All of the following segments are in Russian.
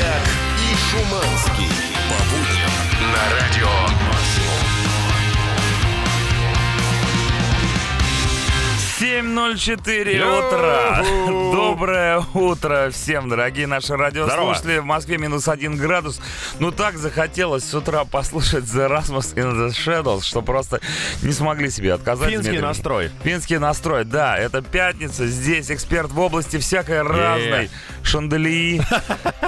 Чак и Шуманский. По будням на радио «Максимум». 7.04 утра. Доброе утро всем, дорогие наши радиослушатели. В Москве минус один градус. Ну так захотелось с утра послушать The Rasmus in the Shadows, что просто не смогли себе отказать. Финский Дмитрий. настрой. Финский настрой, да. Это пятница. Здесь эксперт в области всякой разной. Шанделии.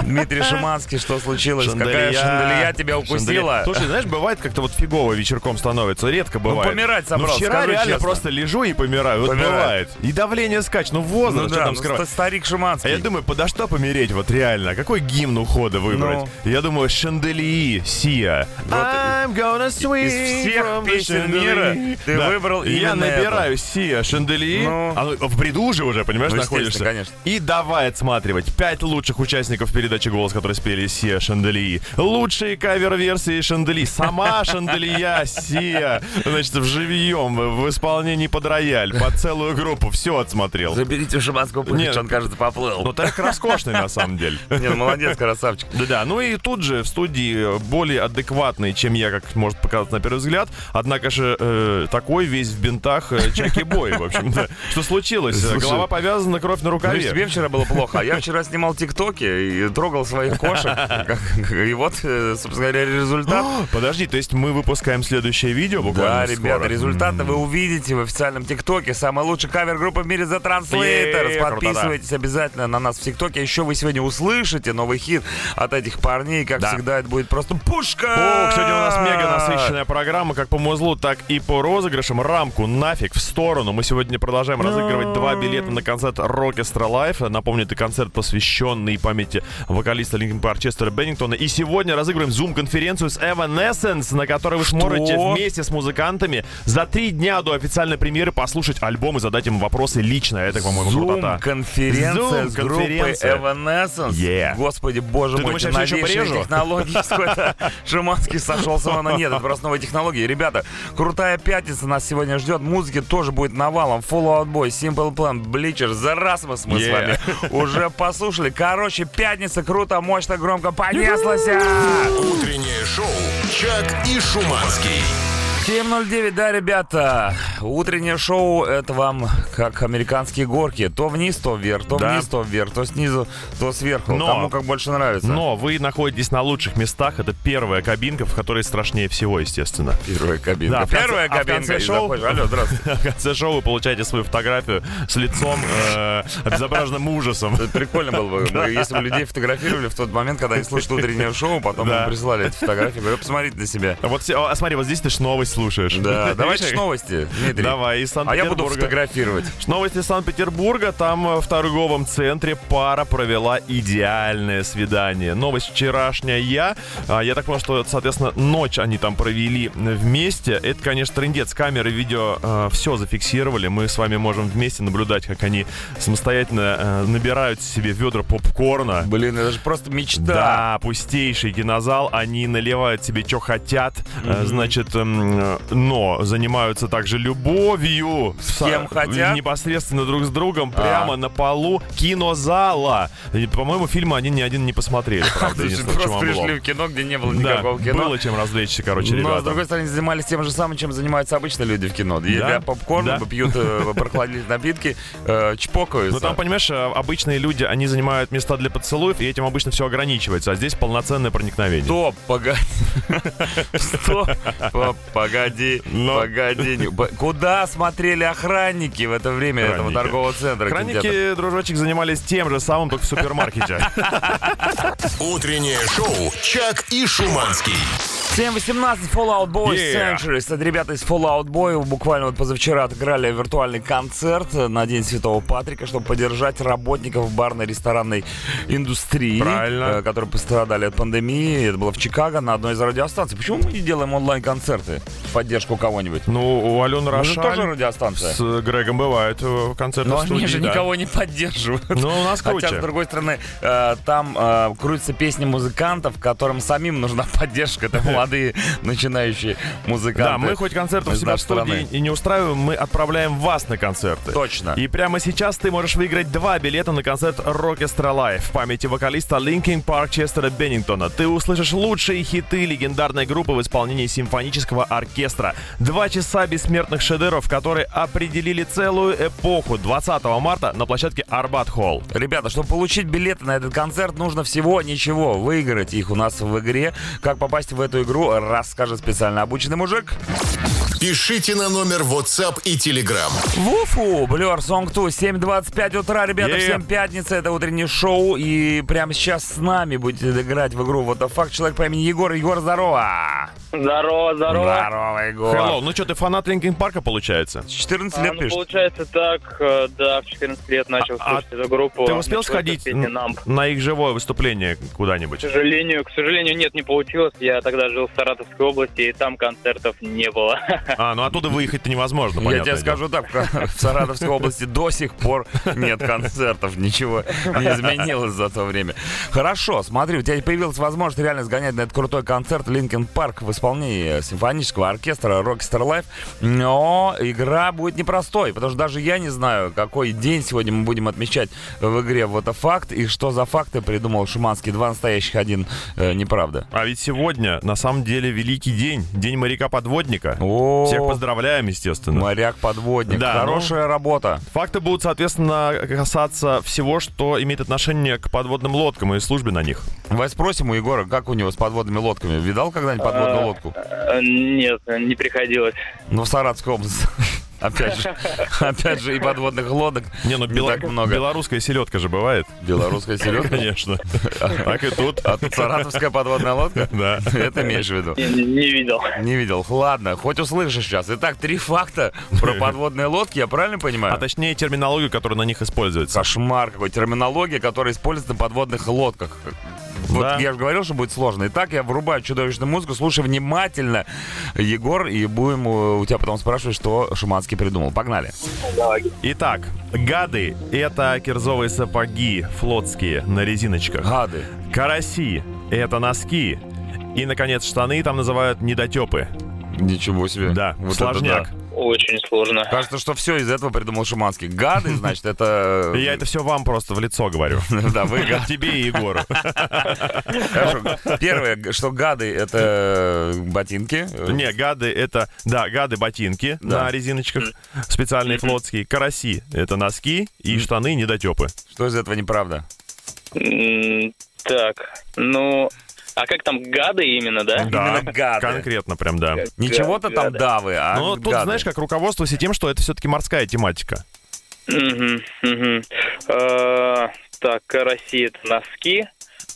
Дмитрий Шиманский, что случилось? Какая шанделия тебя укусила? Шанделия. Слушай, знаешь, бывает как-то вот фигово вечерком становится. Редко бывает. помирать Ну, собрался, вчера скажу реально честно. просто лежу и помираю. Вот бывает. И давление скачет. Ну, возраст, Ну что да, там ну, скрывать. ста- старик Шиманский. А я думаю, подо что помереть, вот реально? Какой гимн ухода выбрать? Ну. Я думаю, Шанделии, Сия. Вот I'm gonna swing из всех песен мира ты Да. выбрал И Я набираю Сия, Шанделии. Ну. А ну, в бреду же уже, понимаешь, Ну, находишься. конечно. И давай отсматривать пять лучших участников передачи «Голос», которые спели Сия Шанделии. Лучшие кавер-версии Шанделии. Сама Шанделия Сия. Значит, в живьем, в исполнении под рояль, под целую группу. Все отсмотрел. Заберите путь, Нет. он, кажется, поплыл. Ну, трек роскошный, на самом деле. Не, ну, молодец, красавчик. Да-да, ну и тут же в студии более адекватный, чем я, как может показаться на первый взгляд. Однако же э, такой весь в бинтах э, Чаки Бой, в общем-то. Что случилось? Слушай, Голова повязана, кровь на Ну, тебе рукаве. вчера было плохо, а я вчера снимал тиктоки и трогал своих кошек. И вот, э, собственно говоря, результат. Подожди, то есть мы выпускаем следующее видео буквально Да, ребята, результаты вы увидите в официальном ТикТоке. Самая лучшая кавер-группа в мире Translators. Е, Подписывайтесь обязательно на нас в ТикТоке. Еще вы сегодня услышите новый хит от этих парней. Как Да. всегда, это будет просто пушка! Сегодня у нас мега насыщенная программа, как по музлу, так и по розыгрышам. Рамку нафиг в сторону. Мы сегодня продолжаем разыгрывать два билета на концерт Rockestra Live. Напомню, это концерт, посвященный памяти вокалиста Линкен Парк Честера Беннингтона. И сегодня разыгрываем зум-конференцию с Evanescence, на которой вы сможете вместе с музыкантами за три дня до официальной премьеры послушать альбом и задать им вопросы лично. Это, по-моему, крутота. Зум-конференция с группой. Evanescence. Yeah. Господи, боже Ты мой, думаешь, я порежу? технологии. Какой-то Шиманский сошел с ума, нет, это просто новые технологии. Ребята, крутая пятница нас сегодня ждет. Музыки тоже будет навалом. Fallout Boy, Simple Plan, Bleachers, The Rasmus мы с вами уже послушали. Короче, пятница круто, мощно, громко понеслась. Утреннее шоу «Чак и Шуманский». 7.09, да, ребята. Утреннее шоу — это вам как американские горки. То вниз, то вверх, то Да. вниз, то вверх, то снизу, то сверху. Но- Кому как больше нравится. Но вы находитесь на лучших местах. Это первая кабинка, в которой страшнее всего, естественно. Первая кабинка. Да, в конце- Первая а в кабинка. конце шоу- заходишь. Алло, здравствуйте. В конце шоу вы получаете свою фотографию с лицом, э, обезображенным ужасом. Прикольно было бы, если бы людей фотографировали в тот момент, когда они слушают утреннее шоу, потом им прислали эти фотографии. Говорю, посмотрите на себя. Вот, а, смотри, вот здесь ты новость слушаешь. Да, ж новости, Дмитрий. Давай, из А я буду Санкт-Петербурга. фотографировать. Новости Санкт-Петербурга. Там э, в торговом центре пара провела идеальное свидание. Новость вчерашняя. А, Я так понял, что, соответственно, ночь они там провели вместе. Это, конечно, трендец. Камеры, видео, все зафиксировали. Мы с вами можем вместе наблюдать, как они самостоятельно э, набирают себе ведра попкорна. Блин, это же просто мечта. Да, пустейший кинозал, они наливают себе, что хотят, э, значит, эм, э, но занимаются также любовью. С кем хотят? Непосредственно друг с другом, А. прямо на полу кинозала. По-моему, фильма они ни один не посмотрели, правда, просто пришли в кино, где не было никакого кино. было чем развлечься, короче, Но, с ребята. другой стороны, занимались тем же самым, чем занимаются обычные люди в кино. Едят попкорн, пьют э, прохладительные напитки, э, чпокаются. Ну там, понимаешь, э, обычные люди, они занимают места для поцелуев, и этим обычно все ограничивается, а здесь полноценное проникновение. Стоп, погоди. Стоп, По- погоди, Но- погоди. Куда смотрели охранники в это время этого Охранники. торгового центра? Охранники, дружочек, занимались тем же самым, только в супермаркете. Утреннее шоу «Чак и Шуманский». 7.18 Fallout Boy Yeah. Centuries. Это ребята из Fallout Boy буквально вот позавчера отыграли виртуальный концерт на День Святого Патрика, чтобы поддержать работников барной ресторанной индустрии, Правильно. э, которые пострадали от пандемии. Это было в Чикаго на одной из радиостанций. Почему мы не делаем онлайн-концерты в поддержку кого-нибудь? Ну, у Алены же тоже Рошаль радиостанция. с Грегом бывает э, концерты Но в они студии, же да. никого не поддерживают. Ну, у нас Хотя, круче. с другой стороны, э, там э, крутятся песни музыкантов, которым самим нужна поддержка. Это молодые начинающие музыканты. Да, мы хоть концертов себя в студии и не устраиваем, мы отправляем вас на концерты. Точно. И прямо сейчас ты можешь выиграть два билета на концерт Rockestra Live в памяти вокалиста Linkin Park Честера Беннингтона. Ты услышишь лучшие хиты легендарной группы в исполнении симфонического оркестра. Два часа бессмертных шедевров, которые определили целую эпоху 20 марта на площадке Арбат Холл. Ребята, чтобы получить билеты на этот концерт, нужно всего ничего. Выиграть их у нас в игре. Как попасть в эту игру, расскажет специально обученный мужик. Пишите на номер WhatsApp и Telegram. Вуфу, Blur Song 2, 7.25 утра, ребята, yeah. всем пятница, это утреннее шоу, и прямо сейчас с нами будете играть в игру Вот the Fuck, человек по имени Егор. Егор, здорово! Здорово, здорово. Здорово, Егор. Hello. Ну что, ты фанат Линкин Парка, получается? С 14 лет а, ну, пишешь? получается так, э, да, в 14 лет начал а, слушать а эту группу. Ты успел сходить на их живое выступление куда-нибудь? К сожалению, к сожалению, нет, не получилось. Я тогда жил в Саратовской области, и там концертов не было. А, ну оттуда выехать-то невозможно, Я тебе скажу так, в Саратовской области до сих пор нет концертов, ничего не изменилось за то время. Хорошо, смотри, у тебя появилась возможность реально сгонять на этот крутой концерт Линкен Парк в исполнении симфонического оркестра Rockstar Life, но игра будет непростой, потому что даже я не знаю, какой день сегодня мы будем отмечать в игре вот это факт и что за факты придумал Шуманский. Два настоящих, один э, неправда. А ведь сегодня на самом деле великий день, день моряка-подводника. О, Всех поздравляем, естественно. Моряк-подводник. Да, Хорошая ну, работа. Факты будут, соответственно, касаться всего, что имеет отношение к подводным лодкам и службе на них. Давай спросим у Егора, как у него с подводными лодками. Видал когда-нибудь подводную а, лодку? Нет, не приходилось. Ну, в Саратовской области. Опять же, опять же, и подводных лодок не, ну, не бел... так много. Белорусская селедка же бывает. Белорусская селедка? Конечно. Так и тут. А тут саратовская подводная лодка? Да. Это имеешь в виду? Не, не видел. Не видел. Ладно, хоть услышишь сейчас. Итак, три факта про подводные лодки, я правильно понимаю? А точнее терминологию, которая на них используется. Кошмар какой. Терминология, которая используется на подводных лодках. Вот да. я же говорил, что будет сложно. Итак, я врубаю чудовищную музыку, слушай внимательно, Егор, и будем э, у тебя потом спрашивать, что Шуманский придумал. Погнали. Итак, гады — это кирзовые сапоги флотские на резиночках. Гады. Караси — это носки. И, наконец, штаны там называют недотепы. Ничего себе. Да, вот сложняк. Да. Очень сложно. Кажется, что все из этого придумал Шуманский. Гады, значит, это... Я это все вам просто в лицо говорю. Да, вы гады. Тебе и Егору. Хорошо. Первое, что гады — это ботинки. Не, гады — это... Да, гады — ботинки на резиночках. Специальные флотские. Караси — это носки. И штаны — недотепы. Что из этого неправда? Так, ну, а как там, гады именно, да? Да, именно гады. конкретно прям, да. Ничего-то там давы, а Ну, тут, знаешь, как руководствуйся тем, что это все-таки морская тематика. Угу, угу. Так, это носки.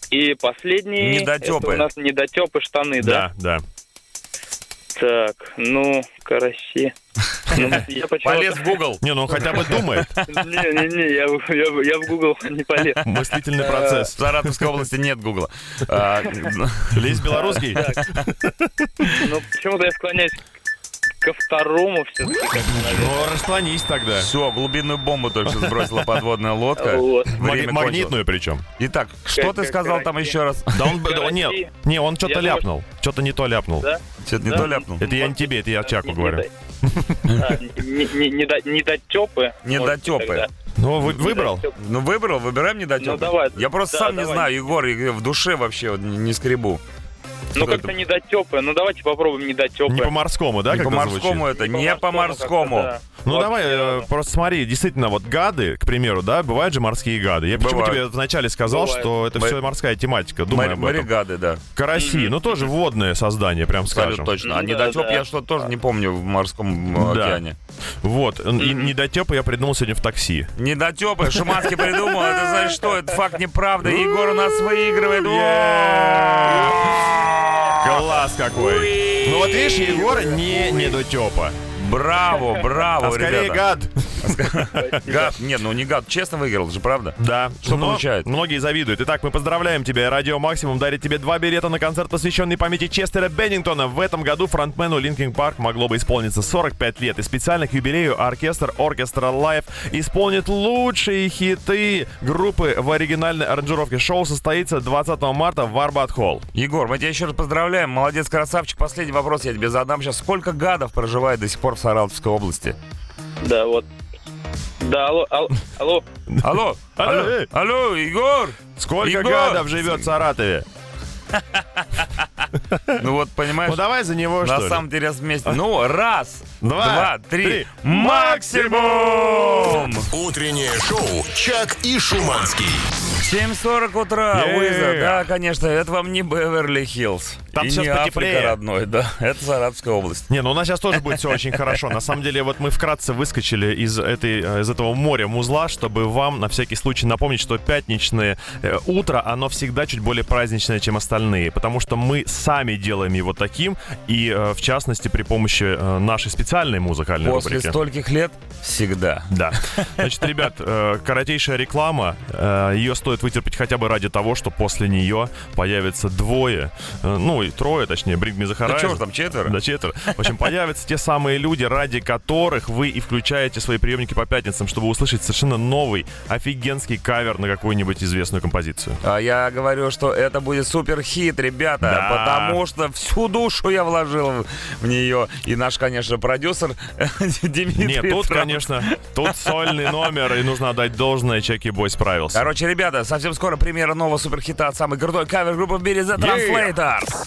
И последний... Недотепы. Это у нас недотепы штаны, да? Да, да. Так, ну, караси. Ну, полез в Google. Не, ну он хотя бы думает. Не-не-не, я, я, в Google не полез. Мыслительный процесс. В Саратовской области нет Гугла. А, Лезь белорусский. Ну, почему-то я склоняюсь ко второму все-таки. Ну, расклонись тогда. Все, глубинную бомбу только что сбросила подводная лодка. Вот. Магнитную причем. Итак, что ты сказал там еще раз? Да он, нет, не, он что-то ляпнул. Что-то не то ляпнул. Что-то не то ляпнул. Это я не тебе, это я Чаку говорю. Недотепы. Недотепы. Ну, вы, выбрал? Ну, выбрал, выбираем недотепы. Ну, давай. Я просто сам не знаю, Егор, в душе вообще не скребу. Ну, как-то недотепы. Ну, давайте попробуем недотепы. Не по-морскому, да? Не по-морскому это, не по-морскому. Ну, давай, э, просто смотри, действительно, вот гады, к примеру, да, бывают же морские гады. Я почему тебе вначале сказал, что это все морская тематика, думаю об этом. Морегады, да. Караси, ну, тоже водное создание, прям скажем. точно. А недотеп я что тоже не помню в морском э, океане. Вот, и недотепы я придумал сегодня в такси. Недотепы, Шуманский придумал, это значит что? Это факт неправда. Егор у нас выигрывает. Класс какой! Ну вот видишь, Егор не недотепа. Браво, браво, а скорее ребята. гад. Гад, нет, ну не гад, честно выиграл же, правда? Да. Что Но получает? Многие завидуют. Итак, мы поздравляем тебя. Радио Максимум дарит тебе два билета на концерт, посвященный памяти Честера Беннингтона. В этом году фронтмену Linkin Park могло бы исполниться 45 лет. И специально к юбилею оркестр Rockestra Live исполнит лучшие хиты группы в оригинальной аранжировке. Шоу состоится 20 марта в Арбат Холл. Егор, мы тебя еще раз поздравляем. Молодец, красавчик. Последний вопрос я тебе задам сейчас. Сколько гадов проживает до сих пор в Саратовской области? Да, вот. Да, алло, алло, алло. Алло, алло, алло, Егор! Сколько Егор! гадов живет в Саратове? Ну вот, понимаешь, Ну давай за него, что на ли? самом деле вместе. Ну, раз, Два, два, три, три. максимум! Утреннее шоу «Чак и Шуманский». 7.40 утра. Уиза. Да, конечно, это вам не Беверли-Хиллз. Там и сейчас не Африка потеплее. родной, да. Это Саратовская область. Не, ну у нас сейчас тоже будет все очень хорошо. На самом деле, вот мы вкратце выскочили из, этой, э, из этого моря музла, чтобы вам на всякий случай напомнить, что пятничное э, утро, оно всегда чуть более праздничное, чем остальные. Потому что мы сами делаем его таким, и э, в частности при помощи э, нашей специальной музыкальной После рубрики. стольких лет всегда. Да. Значит, ребят, э, коротейшая реклама. э, Ее стоит вытерпеть хотя бы ради того, что после нее появится двое, э, ну и трое, точнее, Bring Me the Да Horizon. чего ж там, четверо? Да, четверо. В общем, появятся те самые люди, ради которых вы и включаете свои приемники по пятницам, чтобы услышать совершенно новый, офигенский кавер на какую-нибудь известную композицию. А я говорю, что это будет супер хит, ребята, Да. потому что всю душу я вложил в- нее. И наш, конечно, продюсер Дмитрий Нет, тут, Трамп. конечно, тут сольный номер, и нужно отдать должное, Чеки Бой справился. Короче, ребята, совсем скоро премьера нового суперхита от самой крутой кавер-группы в мире The Translators.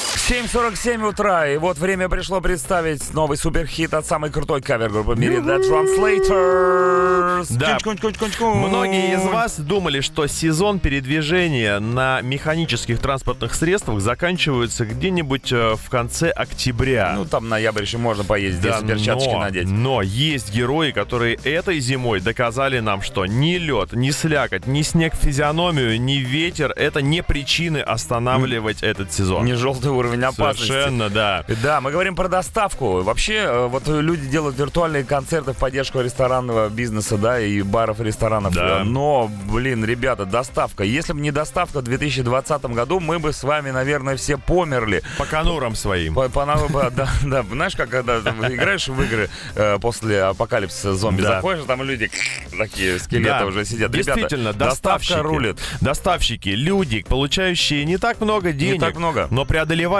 7.47 утра, и вот время пришло представить новый суперхит от самой крутой кавер-группы в мире The Translators. Да. Многие из вас думали, что сезон передвижения на механических транспортных средствах заканчивается где-нибудь э, в конце октября. Ну, там ноябрь еще можно поездить, если перчаточки но, надеть. но есть герои, которые этой зимой доказали нам, что ни лед, ни слякоть, ни снег в физиономию, ни ветер — это не причины останавливать этот сезон. Не желтый уровень опасности. Совершенно, да. Да, мы говорим про доставку. Вообще, э, вот люди делают виртуальные концерты в поддержку ресторанного бизнеса, да, и баров, и ресторанов. Да. Но, блин, ребята, доставка. Если бы не доставка в 2020 году, мы бы с вами, наверное, все померли. По конурам своим. По- по- по- да, да, знаешь, как когда играешь в игры э, после апокалипсиса зомби, Да. заходишь, там люди такие скелеты Да, уже сидят. Действительно, Ребята, доставщики, доставка рулит. доставщики, люди, получающие не так много денег, так много. но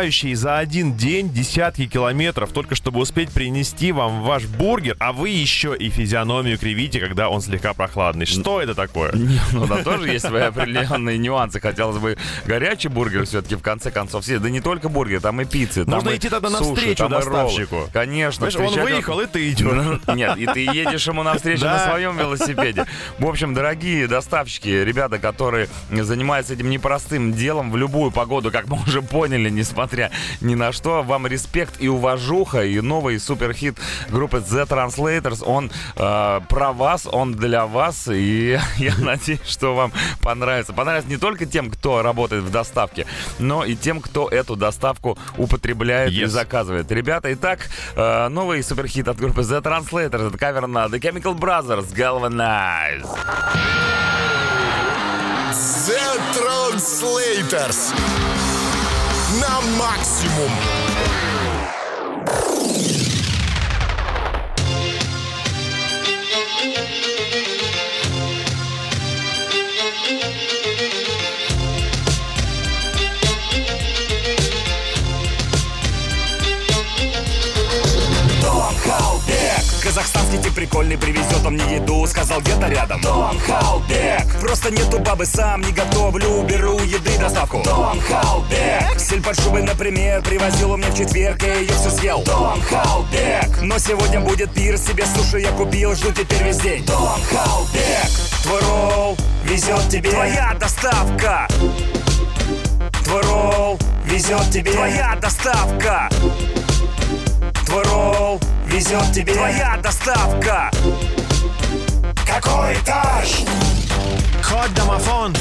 преодолевающие за один день десятки километров, только чтобы успеть принести вам ваш бургер, а вы еще и физиономию кривите, когда он слегка прохладный. Что это такое? Не, ну там тоже есть свои определенные нюансы. Хотелось бы горячий бургер все-таки в конце концов. Все, да не только бургер, там и пиццы. там Нужно и идти тогда навстречу там доставщику. Конечно. Знаешь, он выехал, и ты идешь. Нет, и ты едешь ему навстречу Да. на своем велосипеде. В общем, дорогие доставщики, ребята, которые занимаются этим непростым делом в любую погоду, как мы уже поняли, несмотря ни на что, вам респект и уважуха. И новый суперхит группы The Translators, он э, про вас, он для вас. И я надеюсь, что вам понравится. Понравится не только тем, кто работает в доставке, но и тем, кто эту доставку употребляет и Yes. заказывает. Ребята, итак, э, новый суперхит от группы The Translators. Это кавер на The Chemical Brothers Galvanize. The Translators. На максимум. Казахстанский тип прикольный привезет он мне еду Сказал где-то рядом Том Халбек. Просто нету бабы, сам не готовлю Беру еды доставку. Том Халбек. Сель под шубой, например, привозил он мне в четверг Я ее все съел. Том Халбек. Но сегодня будет пир, себе суши я купил Жду теперь весь день. Том Халбек. Твой ролл везет тебе. Твоя доставка. Твой ролл везет тебе. Твоя доставка. Твой ролл везет тебе Твоя доставка Какой этаж? Код домофон.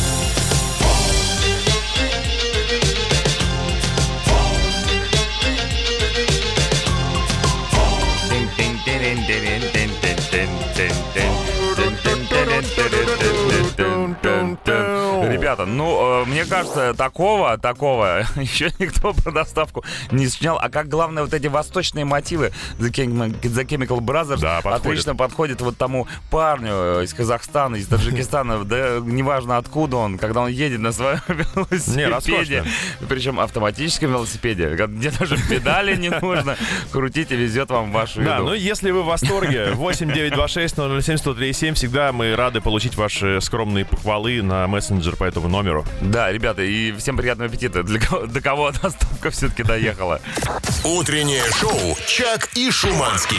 Ну, э, мне кажется, такого, такого еще никто про доставку не снял. А как главное, вот эти восточные мотивы The, Chem- The Chemical Brothers Да, подходит. отлично подходят вот тому парню из Казахстана, из Таджикистана, да неважно откуда он, когда он едет на своем велосипеде, роскошно. причем автоматическом велосипеде, где даже педали не нужно, крутить и везет вам вашу Да, еду. ну если вы в восторге, 8926 007 1037 всегда мы рады получить ваши скромные похвалы на мессенджер по этому номеру. Да, ребята, и всем приятного аппетита. Для кого, до кого доставка все-таки доехала? Утреннее шоу «Чак и Шуманский».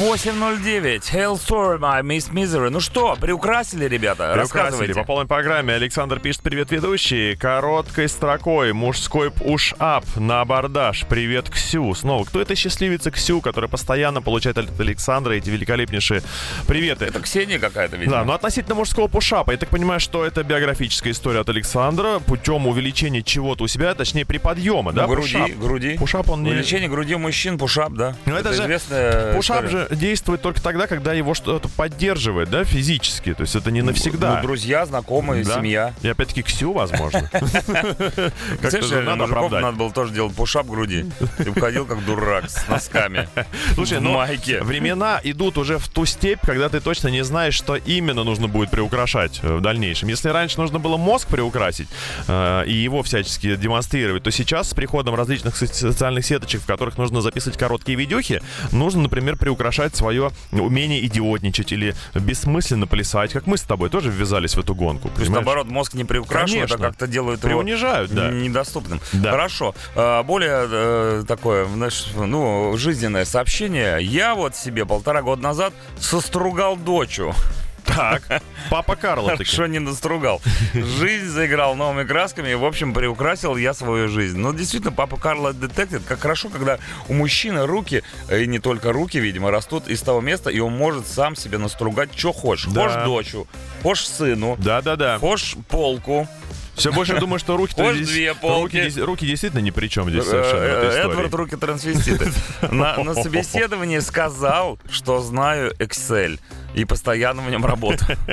8.09. Hailstorm, I Miss Misery. Ну что, приукрасили, ребята? Приукрасили. Рассказывайте. По полной программе Александр пишет «Привет, ведущий». Короткой строкой. Мужской пуш-ап на абордаж. Привет, Ксю. Снова, кто это счастливица Ксю, которая постоянно получает от Александра эти великолепнейшие приветы? Это Ксения какая-то, видимо. Да, но относительно мужского пушапа, я так понимаю, что это биографическая история от Александра путем увеличения чего-то у себя, точнее при подъема, да, Ну, груди, пушап. груди. Пушап он не... Увеличение груди мужчин, пушап, да. Ну, это же известная Пушап история. же действует только тогда, когда его что-то поддерживает, да, физически. То есть это не навсегда. Ну, друзья, знакомые, Да. семья. И опять-таки Ксю, возможно. Же надо мужиков оправдать. надо было тоже делать пушап груди. И входил как дурак с носками. Слушай, ну, времена идут уже в ту степь, когда ты точно не знаешь, что именно нужно будет приукрашать э, в дальнейшем. Если раньше нужно было мозг приукрасить э, и его всячески демонстрировать, то сейчас с приходом различных со- социальных сеточек, в которых нужно записывать короткие видюхи, нужно, например, приукрашать свое умение идиотничать или бессмысленно плясать, как мы с тобой тоже ввязались в эту гонку. То есть, понимаешь? наоборот, мозг не приукрашивают, а Конечно. как-то делают его Приунижают, да. недоступным. Да. Хорошо. А, Более э, такое, знаешь, ну, жизненное сообщение. Я вот себе полтора года назад состругал дочу. Так, папа Карло таки. Хорошо не настругал. Жизнь заиграл новыми красками, и, в общем, приукрасил я свою жизнь. Ну, действительно, папа Карло детектив. Как хорошо, когда у мужчины руки, э, и не только руки, видимо, растут из того места, и он может сам себе настругать, что хочешь. Да. Хочешь дочу, хочешь сыну, Да-да-да. хочешь полку. Все больше думаю, что руки здесь... две полки. Руки, руки действительно ни при чем здесь совершенно в Э, этой истории. Эдвард руки трансвеститы. На, на собеседовании сказал, что знаю Excel и постоянно в нем работаю.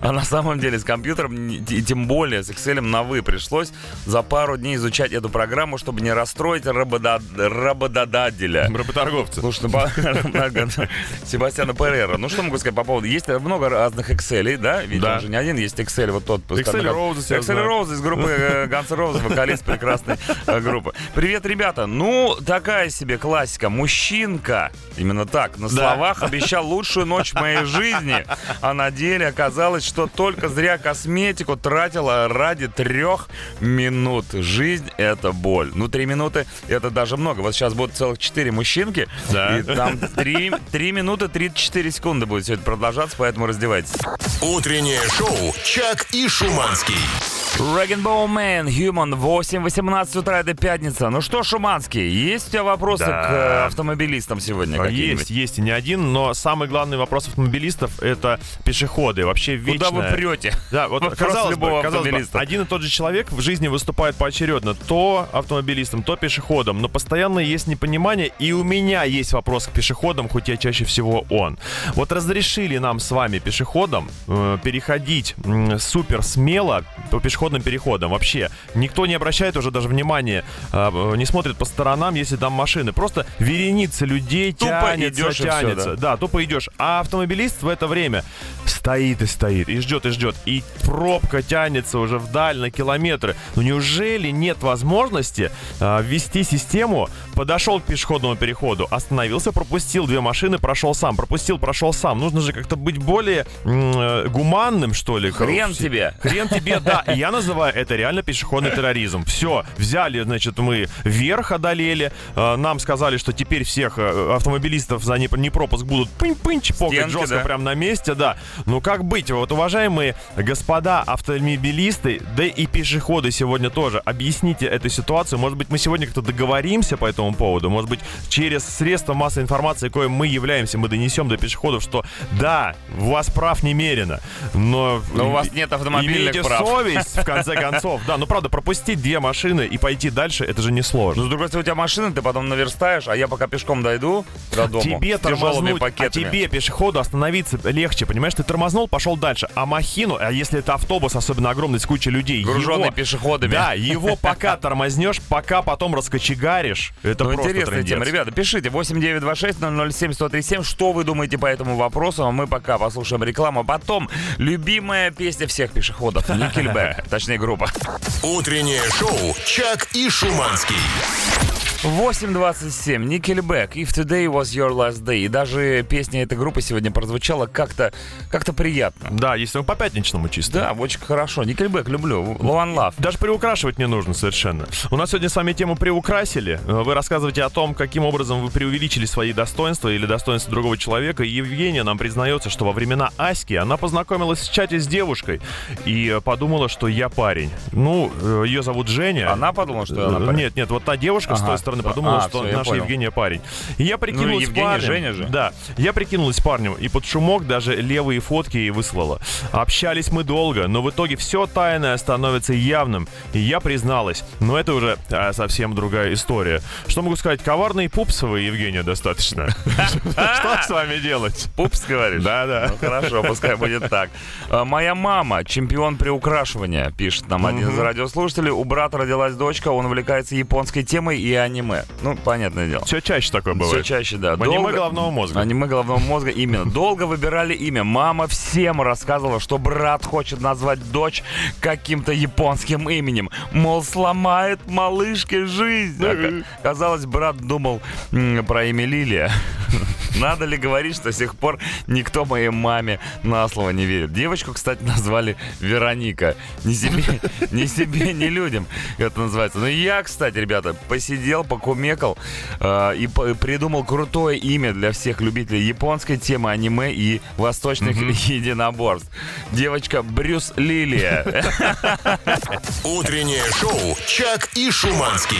А на самом деле с компьютером, и тем более с Excel на «вы» пришлось за пару дней изучать эту программу, чтобы не расстроить работодателя. Работорговцы. Слушай, ну, Себастьяна Перера. Ну, что могу сказать по поводу... Есть много разных Excel, да? Ведь Да. он же не один, есть Excel, вот тот... Excel Roses, я Excel. Roses из группы э, Guns N' Roses, вокалист прекрасной э, группы. Привет, ребята. Ну, такая себе классика. Мужчинка, именно так, на словах обещал лучшую ночь в моей жизни, а на деле оказалось, что только зря косметику тратила ради трех минут. Жизнь — это боль. Ну, три минуты — это даже много. Вот сейчас будут целых четыре мужчинки, Да. и там три, три минуты 34 секунды будет все это продолжаться, поэтому раздевайтесь. Утреннее шоу «Чак и Шуманский». Rainbow Man, Human, 8.18 утра, это пятница. Ну что, Шуманский, есть у тебя вопросы Да. к э, автомобилистам сегодня? Есть, есть и не один, но самый главный вопрос автомобилистов это пешеходы. Вообще вечная... Куда вы прете? Да, вот Вопрос казалось, любого бы, казалось бы, один и тот же человек в жизни выступает поочередно. То автомобилистом, то пешеходом. Но постоянно есть непонимание, и у меня есть вопрос к пешеходам, хоть я чаще всего он. Вот разрешили нам с вами, пешеходам, э, переходить м, супер смело по пешеходным переходам. Вообще, никто не обращает уже даже внимания, э, не смотрит по сторонам, если там машины. Просто вереница людей Тупо тянется, идешь тянется. да? Да, тупо идешь. А автомобилист в это время стоит и стоит, и ждет, и ждет. И пробка тянется уже вдаль на километры. Ну неужели нет возможности а, ввести систему? Подошел к пешеходному переходу, остановился, пропустил две машины, прошел сам. Пропустил, прошел сам. Нужно же как-то быть более м, э, гуманным, что ли. Хрен Все- тебе. Хрен тебе, да. И я называю это реально пешеходный терроризм. Все, взяли, значит, мы вверх одолели. э, Нам сказали, что теперь всех э, автомобилистов за не- непропуск будут пынь-пынь чпокать жестко да. прямо на месте, да. Ну как быть? Вот, уважаемые господа автомобилисты, да и пешеходы сегодня тоже, объясните эту ситуацию. Может быть, мы сегодня как-то договоримся по этому поводу. Может быть, через средства массовой информации, коим мы являемся, мы донесем до пешеходов, что да, у вас прав немерено, но... Но у вас нет автомобильных Имейте прав. совесть, конце концов. Да, ну правда, пропустить две машины и пойти дальше, это же Ну, несложно. с другой стороны, у тебя машина, ты потом наверстаешь, а я пока пешком дойду до дома Тебе тормознуть, а тебе, пешеходу, остановиться легче, понимаешь? Ты тормознул, пошел дальше. А махину, а если это автобус, особенно огромный, с кучей людей, Груженный его, пешеходами. Да, его пока тормознешь, пока потом раскочегаришь. Это ну, просто интересная трындец. тема. Ребята, пишите 8926-007-1037, что вы думаете по этому вопросу. А Мы пока послушаем рекламу. Потом любимая песня всех пешеходов. Никельбэк, точнее группа. Утреннее шоу «Чак и Шуманский». 8.27, Nickelback, If Today Was Your Last Day. И даже песня этой группы сегодня прозвучала как-то как приятно. Да, если мы по пятничному чисто. Да, очень хорошо. Nickelback люблю. One Love. Даже приукрашивать не нужно совершенно. У нас сегодня с вами тему приукрасили. Вы рассказываете о том, каким образом вы преувеличили свои достоинства или достоинства другого человека. И Евгения нам признается, что во времена Аськи она познакомилась в чате с девушкой и подумала, что я парень. Ну, э, ее зовут Женя. Она подумала, что она парень? Нет, нет, вот та девушка с Ага. той стороны подумала, А, что наша понял. Евгения парень. И я прикинулась Евгений парнем. Женя же. Да, я прикинулась парнем и под шумок даже левые фотки ей выслала. Общались мы долго, но в итоге все тайное становится явным. И я призналась. Но это уже а, совсем другая история. Что могу сказать? Коварные пупсовые, Евгения, достаточно. Что с вами делать? Пупс, говоришь? Да, да. Ну, хорошо, пускай будет так. А, Моя мама, чемпион приукрашивания, пишет нам один из радиослушателей. У брата родилась дочка, он увлекается японской темой и аниме. Ну, понятное дело. Все чаще такое Все бывает. чаще, да. В аниме Долго- головного мозга. Аниме головного мозга, именно. Долго выбирали имя. Мама всем рассказывала, что брат хочет назвать дочь каким-то японским именем. Мол, сломает малышке жизнь. Ка- Казалось, брат думал про имя Лилия. Надо ли говорить, что с тех пор никто моей маме на слово не верит? Девочку, кстати, назвали Вероника. Ни себе, ни себе, ни людям это называется. Но я, кстати, ребята, посидел, покумекал э, и по- придумал крутое имя для всех любителей японской темы, аниме и восточных единоборств. Девочка Брюс Лилия. Утреннее шоу «Чак и Шуманский».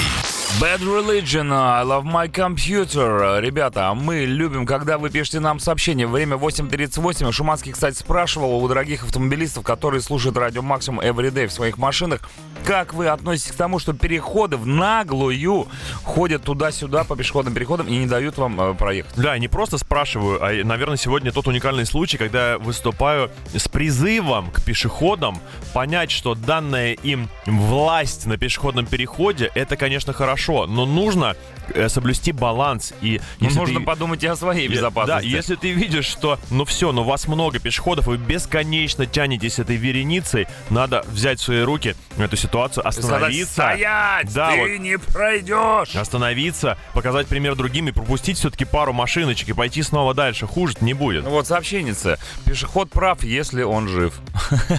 Bad Religion, I love my computer. Ребята, а мы любим, когда вы пишете нам сообщение. Время 8.38. Шуманский, кстати, спрашивал у дорогих автомобилистов, которые слушают радио Максимум Everyday в своих машинах, как вы относитесь к тому, что переходы в наглую ходят туда-сюда по пешеходным переходам и не дают вам э, проехать? Да, не просто спрашиваю, а, наверное, сегодня тот уникальный случай, когда я выступаю с призывом к пешеходам понять, что данная им власть на пешеходном переходе, это, конечно, хорошо, но нужно э, соблюсти баланс. И Ну, нужно ты- подумать и о своей безопасности. Да, если ты видишь, что, ну все, ну вас много пешеходов, вы бесконечно тянетесь этой вереницей, надо взять в свои руки эту ситуацию, И сказать, остановиться. стоять, Да, ты вот. не пройдешь. Остановиться, показать пример другим и пропустить все-таки пару машиночек и пойти снова дальше. Хуже не будет. Ну вот сообщенница. Пешеход прав, если он жив.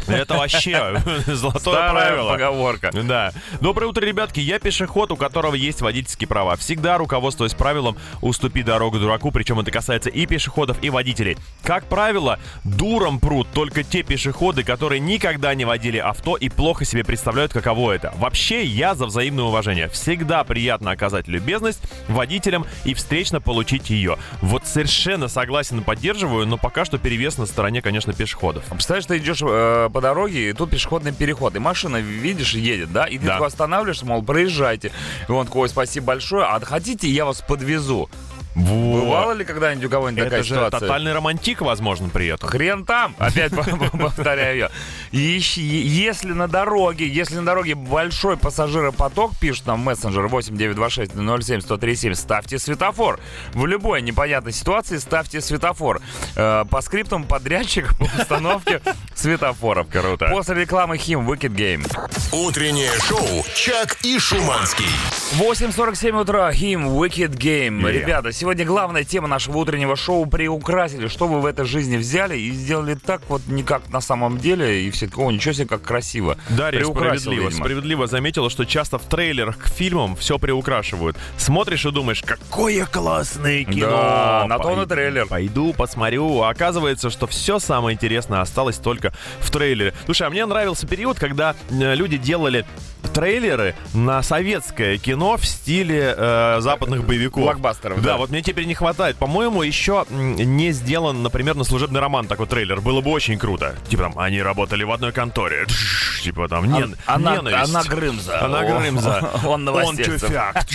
Это вообще золотое правило. поговорка. Да. Доброе утро, ребятки. Я пешеход, у которого есть водительские права. Всегда руководствуясь правилом «уступи дорогу дураку», причем это касается и пешеходов, и водителей. Как правило, дуром прут только те пешеходы, которые никогда не водили авто и плохо себе представляют, каково это. Вообще, я за взаимное уважение. Всегда приятно оказать любезность водителям и встречно получить ее. Вот совершенно согласен и поддерживаю, но пока что перевес на стороне, конечно, пешеходов. Представляешь, ты идешь э, по дороге, и тут пешеходный переход, и машина, видишь, едет, да? И ты Да. такой останавливаешься, мол, проезжайте. И он такой, ой, спасибо большое, а хотите, я вас подвезу? Вот. Бывало ли когда-нибудь у кого-нибудь такая же ситуация? тотальный романтик, возможно, при этом. Хрен там, опять повторяю. Ищи- Если на дороге, если на дороге большой пассажиропоток, пишет нам мессенджер 8926 07 137, ставьте светофор. В любой непонятной ситуации ставьте светофор. Э, По скриптам подрядчик по установке светофоров. Круто. После рекламы Хим Wicked Game. Утреннее шоу «Чак и Шуманский». 8.47 утра, Хим Wicked Game. Ребята, сегодня главная тема нашего утреннего шоу приукрасили. Что вы в этой жизни взяли и сделали так вот не как на самом деле. И все такое, ничего себе, как красиво. Дарья справедливо, видимо. справедливо заметила, что часто в трейлерах к фильмам все приукрашивают. Смотришь и думаешь, какое классное кино. Да, на то Пойду- трейлер. Пойду посмотрю. А оказывается, что все самое интересное осталось только в трейлере. Слушай, а мне нравился период, когда э, люди делали трейлеры на советское кино в стиле э, западных боевиков. Блокбастеров, да. да. вот мне теперь не хватает. По-моему, еще не сделан, например, на служебный роман такой трейлер. Было бы очень круто. Типа там, они работали в одной конторе. Тш, Типа там, не, Она, ненависть. она Грымза. Она Грымза. Он Он новостец. тюфяк.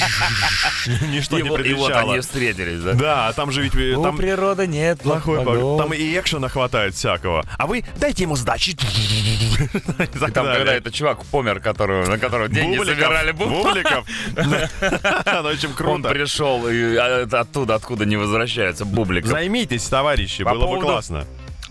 Ничто И не вот, и вот предвещало. они встретились, да? Да, там же ведь э, У там природы нет плохой. Там и экшена хватает всякого. А вы дайте ему сдачи. Там, когда этот чувак помер, которого, на которого деньги Бубликов. собирали, бу- Бубликов. Ну, очень он круто. пришел и а, это оттуда, откуда не возвращаются, бублик. Займитесь, товарищи, было бы классно.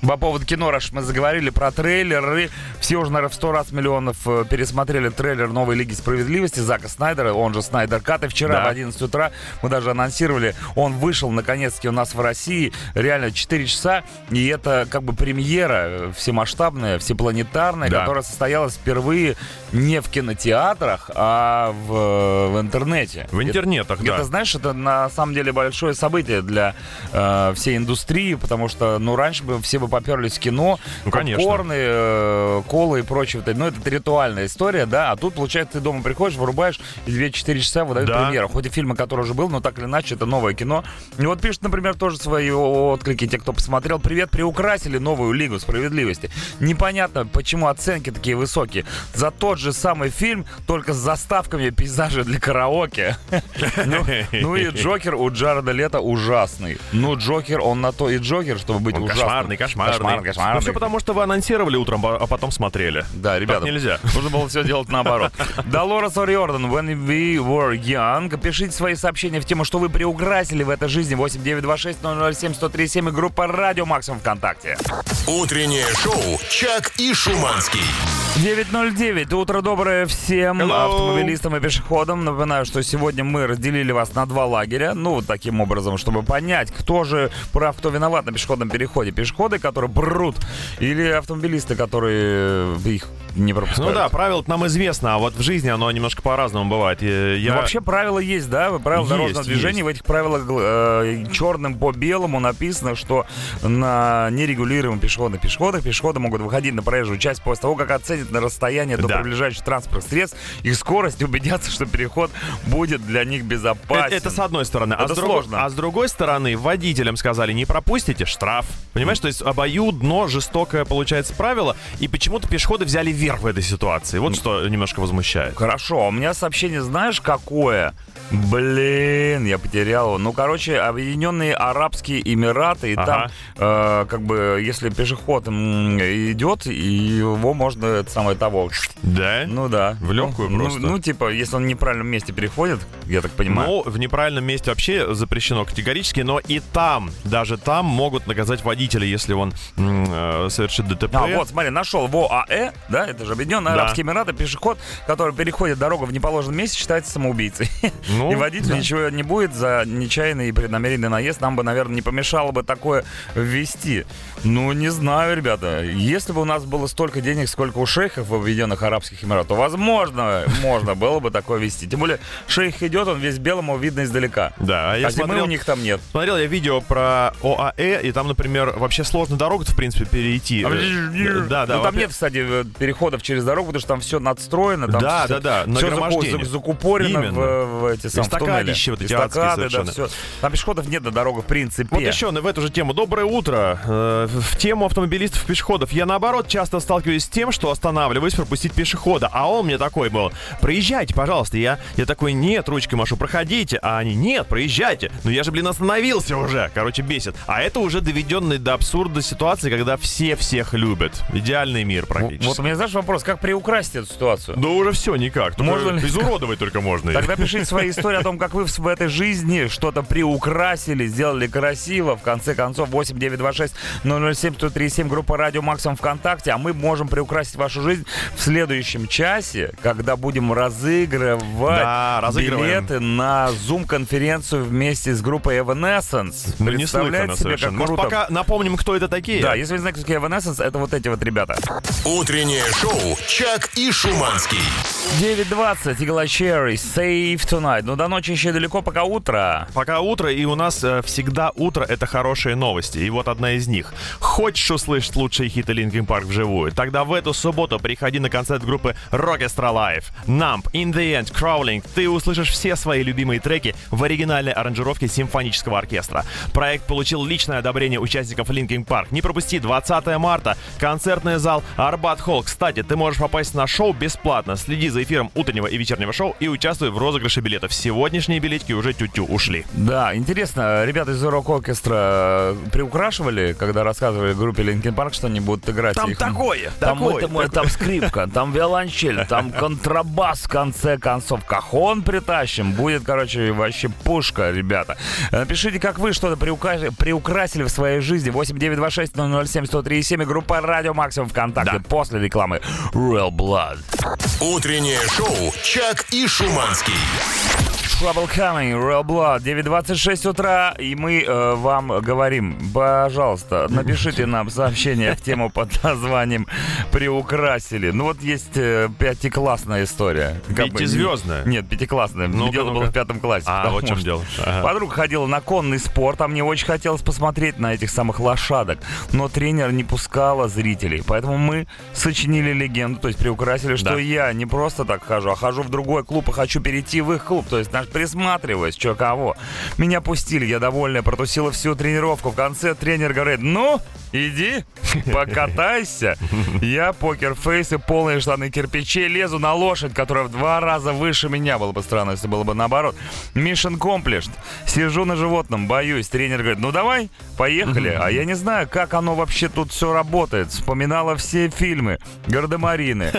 По поводу кино, раз мы заговорили про трейлеры, все уже, наверное, в сто раз миллионов э, пересмотрели трейлер новой Лиги Справедливости Зака Снайдера, он же Снайдер Кат. И вчера Да. в 11 утра мы даже анонсировали, он вышел наконец-таки у нас в России, реально 4 часа, и это как бы премьера э, всемасштабная, всепланетарная, Да. которая состоялась впервые не в кинотеатрах, а в, в интернете. В интернетах, Это, да. знаешь, это на самом деле большое событие для э, всей индустрии, потому что, ну, раньше бы все бы поперлись в кино, Ну, конечно. попкорны, э, колы и прочее. Ну, это ритуальная история, да, а тут, получается, ты дома приходишь, вырубаешь, и 2-4 часа выдают Да. премьеру. Хоть и фильмы, который уже был, но так или иначе, это новое кино. И вот пишут, например, тоже свои отклики, те, кто посмотрел. Привет, приукрасили новую Лигу Справедливости. Непонятно, почему оценки такие высокие. За тот же самый фильм, только с заставками пейзажа для караоке. Ну, ну и Джокер у Джареда Лето ужасный. Ну, Джокер, он на то и Джокер, чтобы быть ужасным. кошмарный, кошмарный. Кошмарный, кошмарный. Ну все потому, что вы анонсировали утром, а потом смотрели. Да, ребята, Так нельзя. нужно было все делать наоборот. Долорес О'Риордан, When We Were Young. Пишите свои сообщения в тему, что вы приукрасили в этой жизни. 8926 007 1037 и группа Радио Максимум ВКонтакте. Утреннее шоу «Чак и Шуманский». 909. Утро доброе всем Hello. автомобилистам и пешеходам. Напоминаю, что сегодня мы разделили вас на два лагеря. Ну, вот таким образом, чтобы понять, кто же прав, кто виноват на пешеходном переходе. Пешеходы, которые брут, или автомобилисты, которые э, их не пропускают. Ну да, правило нам известно, а вот в жизни оно немножко по-разному бывает. Я, я- Ну, вообще правила есть, да? Правила Есть, дорожного движения. есть. В этих правилах э, черным по белому написано, что на нерегулируемом пешеходных переходах пешеходы могут выходить на проезжую часть после того, как оценят на расстояние до Да. приближающих транспортных средств их скорость и убедятся, что переход будет для них безопасен. Это, это с одной стороны. а, Это с другой, сложно. а с другой стороны, водителям сказали, не пропустите, штраф. Понимаешь, то есть обоюдно жестокое получается правило, и почему-то пешеходы взяли верх в этой ситуации. Вот что немножко возмущает. Хорошо, а у меня сообщение знаешь какое? Блин, я потерял его. Ну, короче, Объединенные Арабские Эмираты, и Ага. там, э, как бы, если пешеход идет, его можно, это самое того, Да? ну да. В легкую ну, просто. Ну, ну, типа, если он в неправильном месте переходит, я так понимаю. Ну, в неправильном месте вообще запрещено категорически, но и там, даже там могут наказать водителя, если он м, э, совершит ДТП. А, вот, смотри, нашел в ОАЭ, да, это же Объединенные Да. Арабские Эмираты, пешеход, который переходит дорогу в неположенном месте, считается самоубийцей. Ну, и водитель да. ничего не будет за нечаянный и преднамеренный наезд. Нам бы, наверное, не помешало бы такое ввести. Ну, не знаю, ребята. Если бы у нас было столько денег, сколько у шейхов в Объединенных Арабских Эмиратах, то, возможно, можно было бы такое вести. Тем более, шейх идет, он весь белым, его видно издалека. Да, а я а смотрел, у них там нет. смотрел я видео про ОАЭ, и там, например, вообще сложно дорогу в принципе, перейти. Э, Да, да. ну, там нет, кстати, э, переходов через дорогу, потому что там все надстроено. Там Да, всё- да, да, заку- закупорено в, Именно. в эти самые. Эстакадища вот эти адские Эстакады, да, все. Там пешеходов нет на дорогах в принципе. Вот еще в эту же тему. Доброе утро. Э, В тему автомобилистов и пешеходов. Я, наоборот, часто сталкиваюсь с тем, что останавливаюсь пропустить пешехода. А он мне такой был, проезжайте, пожалуйста. Я, я такой, нет, ручкой машу, проходите. А они, нет, проезжайте. Ну я же, блин, остановился уже. Короче, бесит. А это уже доведенный до абсурда ситуации, когда все всех любят. Идеальный мир практически. Вот у меня, знаешь, вопрос, как приукрасить эту ситуацию? Да уже все никак. Только Можно ли- изуродовать только можно. Тогда пишите свои истории о том, как вы в этой жизни что-то приукрасили, сделали красиво. В конце концов, 8 926 007 137 группа Радио Максимум ВКонтакте. А мы можем приукрасить вашу жизнь в следующем часе, когда будем разыгрывать Да, билеты на Zoom-конференцию вместе с группой Evanescence. Ну, себе, как совершенно. Может, круто? пока напомним, кто это такие? Да, если вы знаете, кто такие Evanescence, это вот эти вот ребята. Утреннее шоу «Чак и Шуманский». 9.20, Eagle-Eye Cherry, Save Tonight. Ну, до ночи еще далеко, пока утро. Пока утро, и у нас э, всегда утро — это хорошие новости. И вот одна из них. Хочешь услышать лучшие хиты Linkin Park вживую? Тогда в эту субботу приходи на концерт группы Rockestra Live. Numb, In The End, Crawling. Ты услышишь все свои любимые треки в оригинальной аранжировке симфонического оркестра. Проект получил личное одобрение участников Linkin Park. Не пропусти 20 марта. Концертный зал Арбат Холл. Кстати, ты можешь попасть на шоу бесплатно. Следи за эфиром утреннего и вечернего шоу и участвуй в розыгрыше билетов. Сегодняшние билетики уже тю-тю ушли. Да, интересно, ребята из Рок Оркестра приукрашивали, когда рассказывали группе Linkin Park, что они будут играть? Там их... такое, там, такое, это, там скрипка, там виолончель, там контрабас в конце концов. Кахон притащим. Будет, короче, вообще пушка, ребята. Напишите, как вы что-то приукрасили в своей жизни. 8926 007 103 и группа Радио Максимум ВКонтакте. Да. После рекламы Real Blood. Утреннее шоу «Чак и Шуманский». Trouble Coming, Real Blood, 9.26 утра, и мы э, вам говорим, пожалуйста, напишите нам сообщение в тему под названием «Приукрасили». Ну вот есть э, пятиклассная история. Как бы- Пятизвездная? Нет, пятиклассная. Ну-ка, дело было ну-ка. в пятом классе. А, вот в чем дело. Ага. Подруга ходила на конный спорт, а мне очень хотелось посмотреть на этих самых лошадок. Но тренер не пускала зрителей. Поэтому мы сочинили легенду, то есть приукрасили, что Да. я не просто так хожу, а хожу в другой клуб и хочу перейти в их клуб. То есть наш присматриваюсь, что кого. Меня пустили, я довольная, протусила всю тренировку. В конце тренер говорит, ну, иди, покатайся. Я покерфейс и полные штаны кирпичей лезу на лошадь, которая в два раза выше меня. Было бы странно, если было бы наоборот. Mission accomplished. Сижу на животном, боюсь. Тренер говорит, ну давай, поехали. А я не знаю, как оно вообще тут все работает. Вспоминала все фильмы. Гардемарины,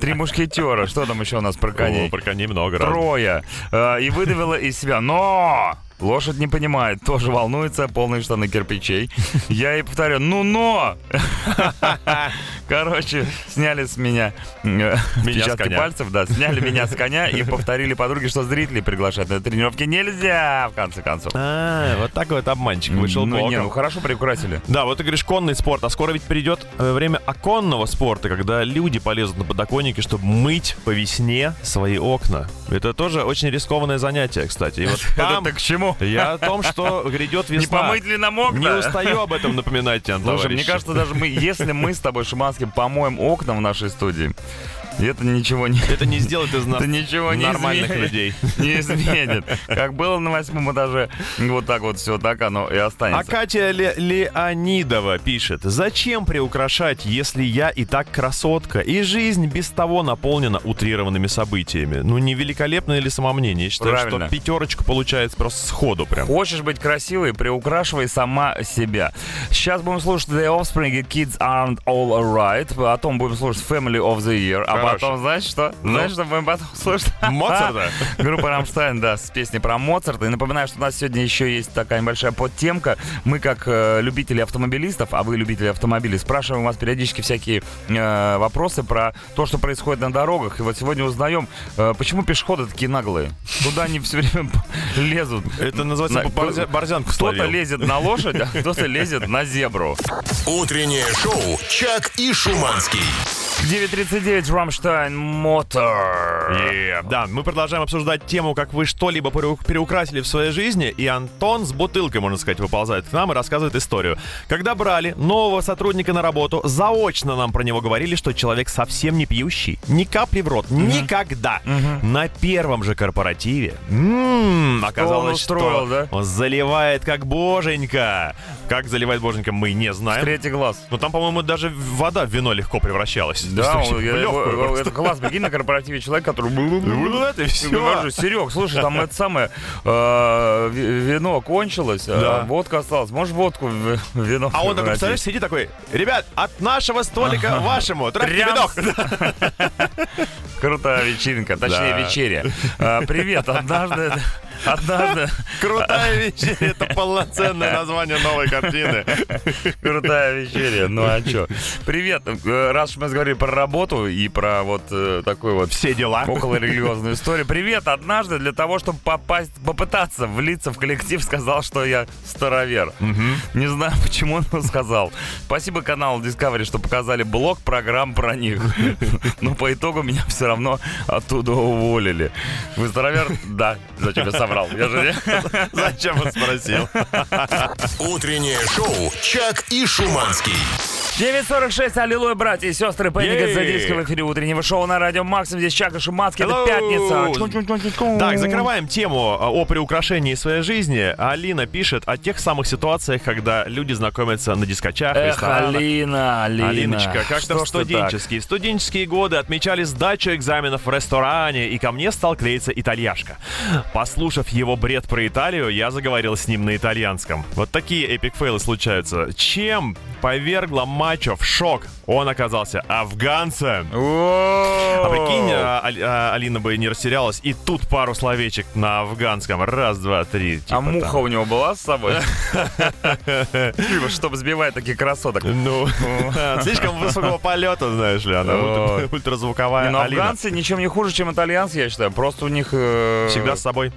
Три мушкетера. Что там еще у нас про коней? О, про коней много. Троя. Э, И выдавила из себя. Но! Лошадь не понимает, тоже волнуется, полные штаны кирпичей. Я ей повторю, ну но! Короче, сняли с меня, э, отпечатки коня. пальцев, да, сняли меня с коня и повторили подруге, что зрителей приглашать на тренировки нельзя, в конце концов. А, вот такой вот обманчик вышел ну, не, ну хорошо приукрасили. Да, вот ты говоришь конный спорт, а скоро ведь придет э, время оконного спорта, когда люди полезут на подоконники, чтобы мыть по весне свои окна. Это тоже очень рискованное занятие, кстати. И вот там Это к чему? Я о том, что грядет весна. Не помыть ли нам окна? Не устаю об этом напоминать тебе, Слушай, мне кажется, даже мы, если мы с тобой, Шиманским, помоем окна в нашей студии, это ничего не... это не сделает из нас ничего не нормальных изменит. людей. Не изменит. Как было на восьмом этаже, вот так вот все так оно и А останется. Катя Ле- Леонидова пишет, зачем приукрашать, если я и так красотка, и жизнь без того наполнена утрированными событиями? Ну, не великолепное ли самомнение? Я считаю, Правильно. что пятерочка получается просто сходу прям. Хочешь быть красивой, приукрашивай сама себя. Сейчас будем слушать The Offspring и Kids Aren't All Alright. Потом будем слушать Family of the Year. А. потом, знаешь что? Ну? Знаешь, что будем потом слушать? Моцарта? Группа Рамштайн, да, с песней про Моцарта. И напоминаю, что у нас сегодня еще есть такая небольшая подтемка. Мы, как э, любители автомобилистов, а вы любители автомобилей, спрашиваем у вас периодически всякие э, вопросы про то, что происходит на дорогах. И вот сегодня узнаем, э, почему пешеходы такие наглые. Куда они все время лезут. Это называется На- борзя- борзянку Кто-то словил. лезет на лошадь, а кто-то лезет на зебру. Утреннее шоу «Чак и Шуманский». 9.39, Рамштайн, Мотор. Yeah. Да, мы продолжаем обсуждать тему, как вы что-либо переу- переукрасили в своей жизни, и Антон с бутылкой, можно сказать, выползает к нам и рассказывает историю. Когда брали нового сотрудника на работу, заочно нам про него говорили, что человек совсем не пьющий, ни капли в рот, никогда. На первом же корпоративе м, оказалось, устроил, что да? он заливает как боженька. Как заливает боженька, мы не знаем. Третий глаз. Но там, по-моему, даже вода в вино легко превращалась. Да, он- я- его- это класс. Прикинь, на корпоративе человек, который... И всё. Серег, слушай, там это самое э, ви- вино кончилось, Да. водка осталась. Можешь водку в вино? А он такой, превратить?» представляешь, сидит такой, ребят, от нашего столика вашему, тратьте видок. Крутая вечеринка, точнее Да. вечеря. А, Привет, однажды... Однажды Крутая вечеря, это полноценное название новой картины. крутая вечеря. Ну а чё? Привет. Э, Раз уж мы говорили про работу и про вот э, такой вот Все дела. около религиозную историю. Привет, однажды для того, чтобы попасть, попытаться влиться в коллектив, сказал, что я старовер. Не знаю, почему, но сказал. Спасибо каналу Discovery, что показали блог программ про них. Но по итогу меня все равно оттуда уволили. Вы старовер? Да. Зачем я соврал? Я же... Зачем он спросил? Утреннее шоу «Чак и Шуманский». 9.46, аллилуйя, братья и сестры, Пенника Ей! Задейска в эфире утреннего шоу на радио Максим. Здесь Чака Шумацкий, это Hello! пятница. Так, закрываем тему а, о приукрашении своей жизни. Алина пишет о тех самых ситуациях, когда люди знакомятся на дискочах, Эх. Алина, Алина. Алиночка, как-то в студенческие. Студенческие годы отмечали сдачу экзаменов в ресторане, и ко мне стал клеиться итальяшка. Послушав его бред про Италию, я заговорил с ним на итальянском. Вот такие эпик-фейлы случаются. Чем повергла мачо в шок? Он оказался афганцем. А прикинь, а, а, Алина бы не растерялась, и тут пару словечек на афганском. Раз, два, три. А типа муха там. у него была с собой? Чтобы сбивать таких красоток. Ну, слишком высокого полета, знаешь ли, она ультразвуковая Не, ну, афганцы ничем не хуже, чем итальянцы, я считаю. Просто у них... э, Всегда с собой.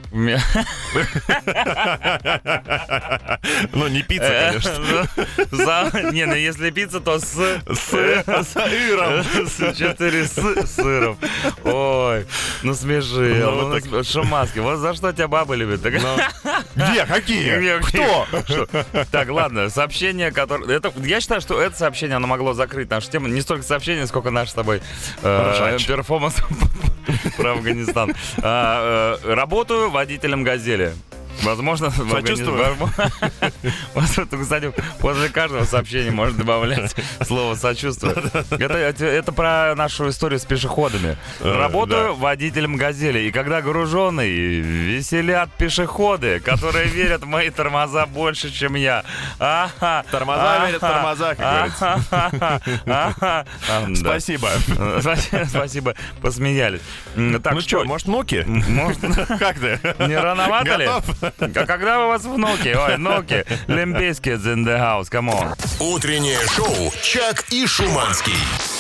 Ну, не пицца, Э, конечно. Ну, Не, ну если пицца, то с... С сыром. С четыре с сыром. Ой, ну смеши. Ну, Ну, вот за что тебя бабы любят. Так- Где? Какие? Кто? Так, ладно, сообщение, которое... Я считаю, что это сообщение, оно могло закрыть нашу тему. Не столько сообщение, сколько наш с тобой э, перформанс про Афганистан. А, э, Работаю водителем «Газели». Возможно, Сочувствую. Кстати, после каждого сообщения можно добавлять слово «сочувствие». Это, про нашу историю с пешеходами. Э, Работаю водителем «Газели», и когда груженный, веселят пешеходы, которые верят в мои тормоза больше, чем я. Тормоза верят тормоза, как говорится. Спасибо. Спасибо, посмеялись. Ну что, что, может, Nookie? может, Как ты? не рановато ли? А когда у вас внуки? Ой, внуки. Limp Bizkit in the house, on. Утреннее шоу «Чак и Шуманский».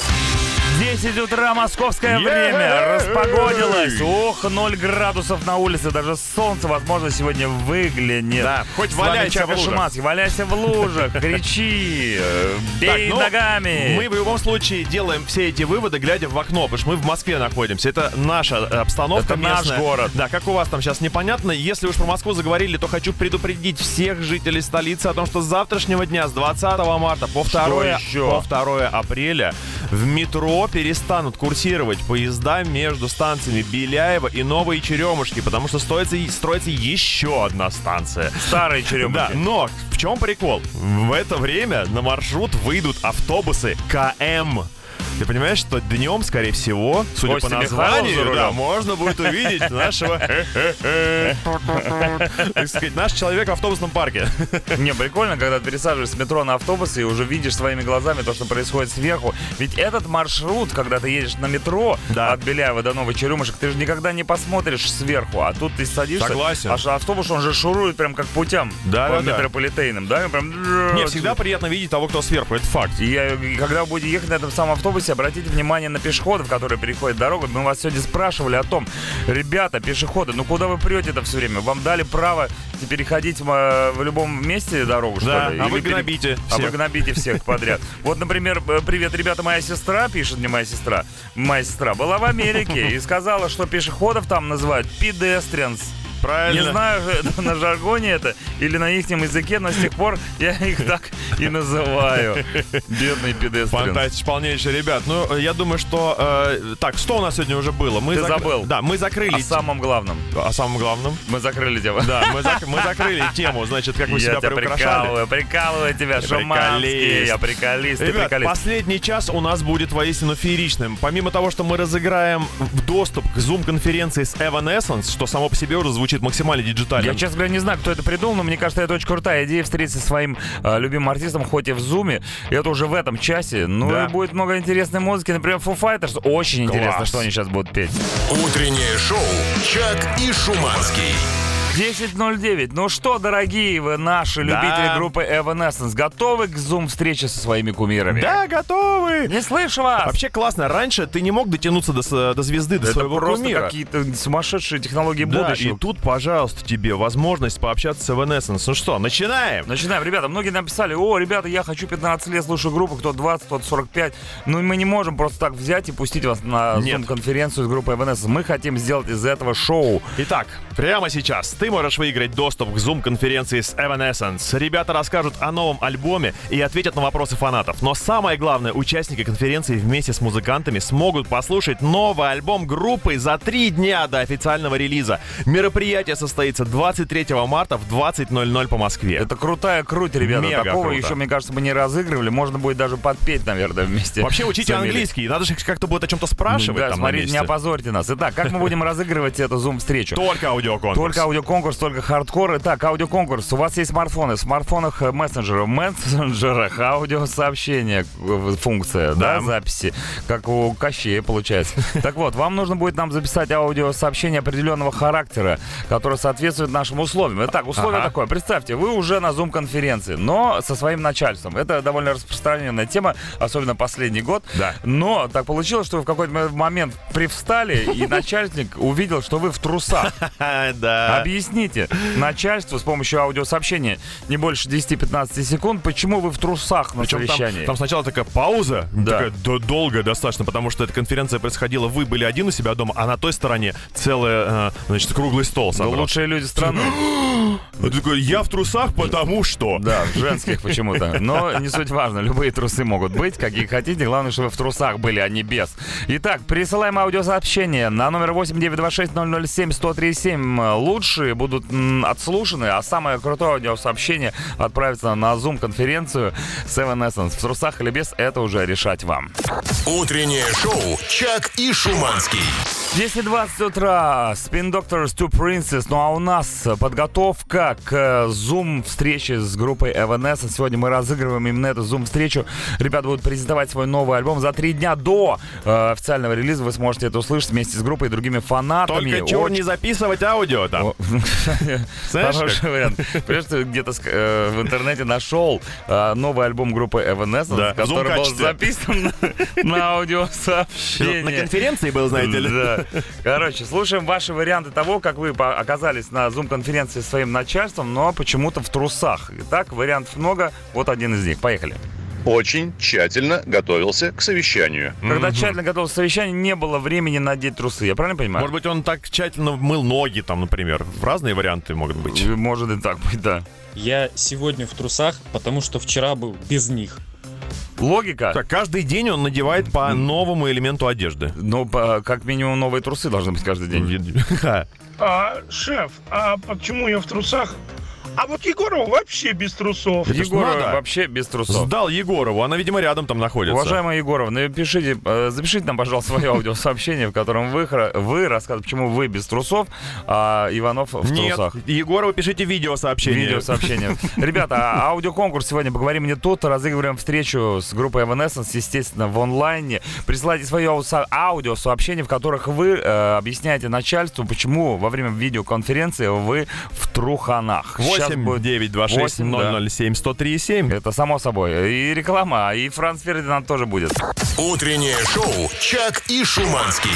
10 утра, московское время. Распогодилось. Ох, 0 градусов на улице. Даже солнце, возможно, сегодня выглянет. Да, хоть валяйся в лужах. Валяйся в лужах, кричи, бей Так, ну, ногами. Мы в любом случае делаем все эти выводы, глядя в окно, потому что мы в Москве находимся. Это наша э, обстановка Это наш местная. город. Да, как у вас там сейчас непонятно. Если уж про Москву заговорили, то хочу предупредить всех жителей столицы о том, что с завтрашнего дня, с 20 марта по 2, еще? по 2 апреля в метро перестанут курсировать поезда между станциями Беляева и Новые Черемушки, потому что строится, строится еще одна станция. Старые черемухи. Да, но в чем прикол? В это время на маршрут выйдут автобусы КМ. Ты понимаешь, что днем, скорее всего, судя Костя по названию, да, можно будет увидеть нашего, так сказать, наш человек в автобусном парке. Не, прикольно, когда ты пересаживаешься с метро на автобус и уже видишь своими глазами то, что происходит сверху. Ведь этот маршрут, когда ты едешь на метро Да. от Беляева до Новой Черемушек, ты же никогда не посмотришь сверху, а тут ты садишься. Согласен. Аж автобус, он же шурует прям как путям Да, по да, метрополитейным, да? Прям... Не, всегда приятно видеть того, кто сверху, это факт. Я- когда будете ехать на этом самом автобусе, обратите внимание на пешеходов, которые переходят дорогу. Мы вас сегодня спрашивали о том, ребята, пешеходы, ну куда вы прете это все время? Вам дали право переходить э, в любом месте дорогу, что Да, ли? а Или вы пере- гнобите А вы всех. гнобите всех подряд. Вот, например, э, привет, ребята, моя сестра, пишет мне моя сестра, моя сестра, была в Америке и сказала, что пешеходов там называют pedestrians. Правильно. Не знаю, это на жаргоне это или на их языке, но с тех пор я их так и называю. Бедный педестрин. Фантастика полнейшая, ребят. Ну, я думаю, что... э, так, что у нас сегодня уже было? Мы Ты забыл. Да, мы закрыли... О самом главном. О самом главном? Мы закрыли тему. Да, мы, зак- мы закрыли тему, значит, как вы я себя тебя приукрашали. прикалываю, прикалываю тебя, приколист. Я приколист, Ребят, приколист. последний час у нас будет воистину фееричным. Помимо того, что мы разыграем доступ к зум-конференции с Evanescence, что само по себе уже звучит максимально диджитально. Я, честно говоря, не знаю, кто это придумал, но мне кажется, это очень крутая идея встретиться со своим э, любимым артистом, хоть и в зуме. Это уже в этом часе. Ну Да. и будет много интересной музыки. Например, Foo Fighters. Очень интересно, Класс. что они сейчас будут петь. Утреннее шоу «Чак и Шуманский». 10.09. Ну что, дорогие вы, наши Да. любители группы Evanescence, готовы к зум-встрече со своими кумирами? Да, готовы! Не слышу вас! Вообще классно. Раньше ты не мог дотянуться до, до звезды, до это своего просто кумира. какие-то сумасшедшие технологии Да, будущего. и тут, пожалуйста, тебе возможность пообщаться с Evanescence. Ну что, начинаем? Начинаем, ребята. Многие написали, о, ребята, я хочу 15 лет, слушаю группу, кто 20, кто 45. Но мы не можем просто так взять и пустить вас на Нет. конференцию с группой Evanescence. Мы хотим сделать из этого шоу. Итак, прямо сейчас ты можешь выиграть доступ к Zoom-конференции с Evanescence. Ребята расскажут о новом альбоме и ответят на вопросы фанатов. Но самое главное, участники конференции вместе с музыкантами смогут послушать новый альбом группы за три дня до официального релиза. Мероприятие состоится 23 марта в 20.00 по Москве. Это крутая круть, ребята. Мега Такого круто. еще, мне кажется, мы не разыгрывали. Можно будет даже подпеть, наверное, вместе. Вообще учите английский. Надо же как-то будет о чем-то спрашивать Да, там смотрите, не опозорьте нас. Итак, как мы будем разыгрывать эту зум-встречу? Только аудиоконкурс. Только аудиоконкурс, только хардкор. Итак, аудиоконкурс. У вас есть смартфоны. В смартфонах э, мессенджеры. В мессенджерах аудиосообщение э, функция, да, Да. записи. Как у Кощея получается. Так вот, вам нужно будет нам записать аудиосообщение определенного характера, которое соответствует нашим условиям. Итак, условие Ага. такое. Представьте, вы уже на зум-конференции, но со своим начальством. Это довольно распространенная тема, особенно последний год. Да. Но так получилось, что вы в какой-то момент привстали, и начальник увидел, что вы в трусах. Да. Объясните начальству с помощью аудиосообщения не больше 10-15 секунд, почему вы в трусах на Причем там, совещании. там сначала такая пауза, Да. такая до- долгая достаточно, потому что эта конференция происходила, вы были один у себя дома, а на той стороне целый, э, значит, круглый стол Ну, собрался. лучшие люди страны. Такой, я в трусах, потому что... Да, женских почему-то. Но не суть важно, любые трусы могут быть, какие хотите. Главное, чтобы вы в трусах были, а не без. Итак, присылаем аудиосообщение на номер 8926-007-1037. Лучшие будут м, отслушаны, а самое крутое аудиосообщение отправится на Zoom-конференцию Seven Essence. В трусах или без, это уже решать вам. Утреннее шоу «Чак и Шуманский». 10.20 утра, Spin Doctors Two Princess. Ну а у нас подготовка к Zoom встрече с группой Evanescence. Сегодня мы разыгрываем именно эту Zoom встречу. Ребята будут презентовать свой новый альбом за три дня до э, официального релиза. Вы сможете это услышать вместе с группой и другими фанатами. Только чего Очень- не записывать аудио там. Знаешь, Хороший вариант. Понимаешь, ты где-то э, в интернете нашел э, новый альбом группы Evanescence, Да, который был записан на, на аудиосообщение. На конференции был, знаете ли. Да. Короче, слушаем ваши варианты того, как вы оказались на Zoom-конференции со своим начальством, но почему-то в трусах. Итак, вариантов много. Вот один из них. Поехали. Очень тщательно готовился к совещанию. Когда тщательно готовился к совещанию, не было времени надеть трусы. Я правильно понимаю? Может быть, он так тщательно мыл ноги там, например. Разные варианты могут быть. Может и так быть, да. Я сегодня в трусах, потому что вчера был без них. Логика? Так, каждый день он надевает по новому элементу одежды. Ну, по- как минимум, новые трусы должны быть каждый день. А, шеф, а почему я в трусах? А вот Егоров вообще без трусов. Это ж Егор надо. вообще без трусов. Сдал Егорову, она, видимо, рядом там находится. Уважаемая Егорова, напишите, э, запишите нам, пожалуйста, свое аудиосообщение, в котором вы, вы рассказываете, почему вы без трусов, а Иванов в Нет, трусах. Егорову пишите видеосообщение. Видеосообщение. Ребята, а аудиоконкурс сегодня «Поговорим не тут». Разыгрываем встречу с группой Evanescence, естественно, в онлайне. Присылайте свое аудио- аудиосообщение, в которых вы э, объясняете начальству, почему во время видеоконференции вы в труханах. 8 будет 9 2 6 восемь, да. 007 103 7. Это само собой. И реклама, и Франц Фердинанд тоже будет. Утреннее шоу «Чак и Шуманский».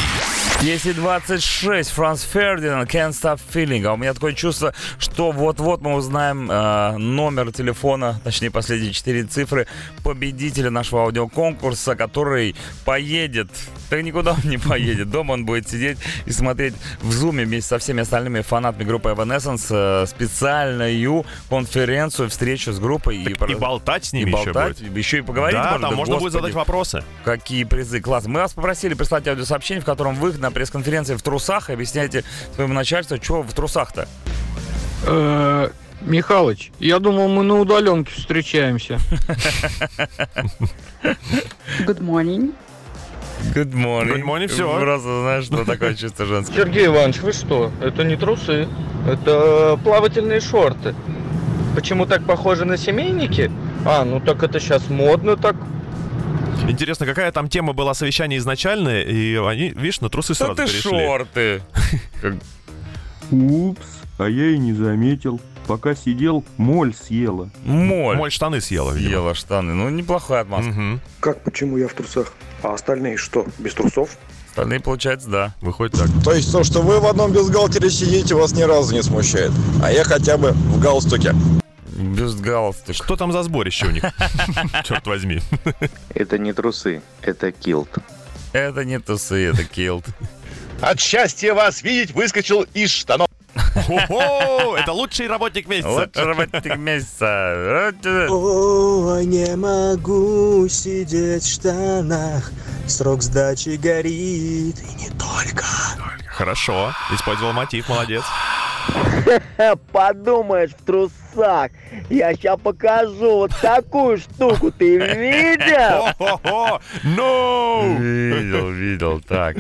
10.26, Франц Фердинанд, Can't Stop Feeling. А у меня такое чувство, что вот-вот мы узнаем э, номер телефона, точнее последние четыре цифры победителя нашего аудиоконкурса, который поедет. Да никуда он не поедет. Дома он будет сидеть и смотреть в зуме вместе со всеми остальными фанатами группы Evanescence э, специальную конференцию, встречу с группой. И болтать с и ними еще болтать, будет. еще и поговорить. Да, может там можно будет Господи. задать вопросы. Какие призы, класс. Мы вас попросили прислать аудиосообщение, в котором вы на пресс-конференции в трусах и объясняете своему начальству, что в трусах-то. Э, Михалыч, я думал, мы на удаленке встречаемся. Good morning. Good morning. Good morning, всё. Просто знаешь, что такое чувство женское. Сергей Иванович, вы что? Это не трусы, это плавательные шорты. Почему так похожи на семейники? А, ну так это сейчас модно так. Интересно, какая там тема была совещания изначальная, и они, видишь, на трусы сразу ты перешли. шорты. Упс, а я и не заметил. Пока сидел, моль съела. Моль. Моль штаны съела, видимо. Съела штаны. Ну, неплохая отмазка. Мгм. Как почему я в трусах? А остальные что, без трусов? Остальные, получается, да. Выходит так. То есть то, что вы в одном бюстгальтере сидите, вас ни разу не смущает. А я хотя бы в галстуке. Бюстгальстер. Что там за сборище у них? Черт возьми. Это не трусы, это килт. Это не тусы, это килт. От счастья вас видеть выскочил из штанов. О, это лучший работник месяца. Лучший работник месяца. О, не могу сидеть в штанах, срок сдачи горит, и не только. Хорошо, использовал мотив, молодец. Подумаешь, в трусах. Я сейчас покажу вот такую штуку. Ты видел? Ну! Видел, видел, так.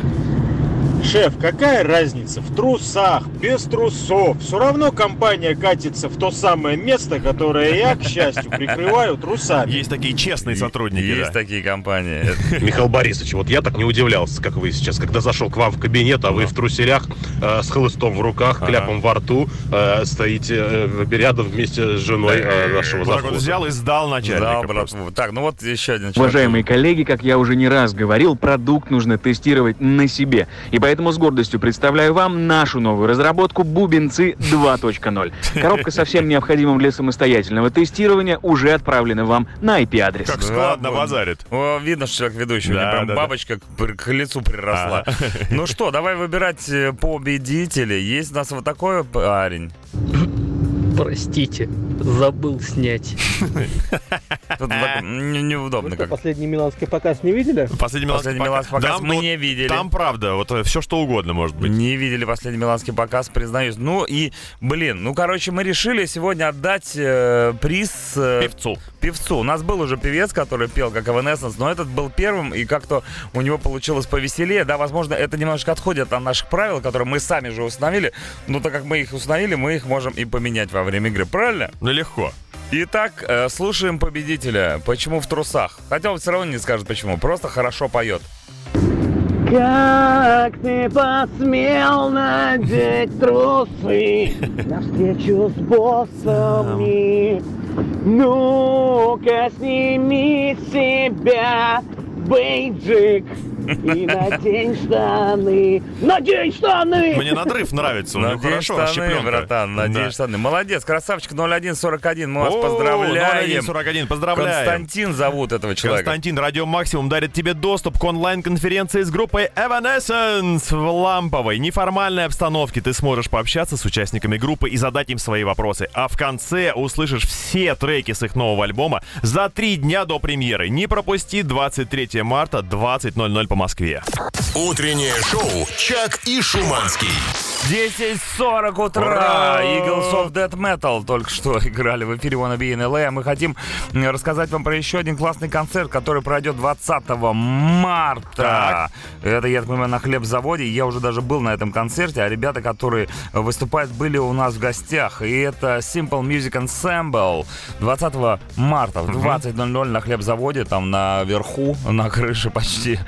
Шеф, какая разница? В трусах, без трусов. Все равно компания катится в то самое место, которое я, к счастью, прикрываю трусами. Есть такие честные сотрудники, Есть да. такие компании. Михаил Борисович, вот я так не удивлялся, как вы сейчас, когда зашел к вам в кабинет, а вы в труселях э, с хлыстом в руках, Ага. кляпом во рту, э, стоите э, рядом вместе с женой э, нашего Вот так вот взял и сдал начальника. Дал, просто. братву. Так, ну вот еще один человек. Уважаемые коллеги, как я уже не раз говорил, продукт нужно тестировать на себе. И поэтому с гордостью представляю вам нашу новую разработку «Бубенцы 2.0». Коробка со всем необходимым для самостоятельного тестирования уже отправлена вам на IP-адрес. Как складно базарит. О, видно, что человек ведущий. У Да, меня прям да, да. бабочка к, пр- к лицу приросла. Ага. Ну что, давай выбирать э, победителей. Есть у нас вот такой парень. Простите, забыл снять. Неудобно как. Последний миланский показ не видели? Последний миланский показ мы не видели. Там правда, вот все что угодно может быть. Не видели последний миланский показ, признаюсь. Ну и, блин, ну, короче, мы решили сегодня отдать э, приз... э, Певцу. Певцу. У нас был уже певец, который пел как Evanescence, но этот был первым, и как-то у него получилось повеселее. Да, возможно, это немножко отходит от наших правил, которые мы сами же установили. Но так как мы их установили, мы их можем и поменять во время игры, правильно? Ну легко. Итак, э, слушаем победителя. Почему в трусах? Хотя он все равно не скажет почему, просто хорошо поет. Как ты посмел надеть трусы на встречу с боссами? Ну-ка сними себя бейджик и надень штаны. Надень штаны! Мне надрыв нравится, у него Надень хорошо, штаны, расщепленка. братан, надень Да. штаны. Молодец, красавчик 0141, мы вас О, поздравляем. 0141, поздравляем. Константин зовут этого человека. Константин, Радио Максимум дарит тебе доступ к онлайн-конференции с группой Evanescence в ламповой, неформальной обстановке. Ты сможешь пообщаться с участниками группы и задать им свои вопросы. А в конце услышишь все треки с их нового альбома за три дня до премьеры. Не пропусти 23 марта 20.00 по Москве. Утреннее шоу «Чак и Шуманский». 10.40 утра. Ура! Eagles of Death Metal только что играли в эфире Wanna Be in LA. А мы хотим рассказать вам про еще один классный концерт, который пройдет 20 марта. Так. Это, я так понимаю, на хлебзаводе. Я уже даже был на этом концерте, а ребята, которые выступают, были у нас в гостях. И это Simple Music Ensemble 20 марта в 20.00 на хлебзаводе, там наверху, на крыше почти.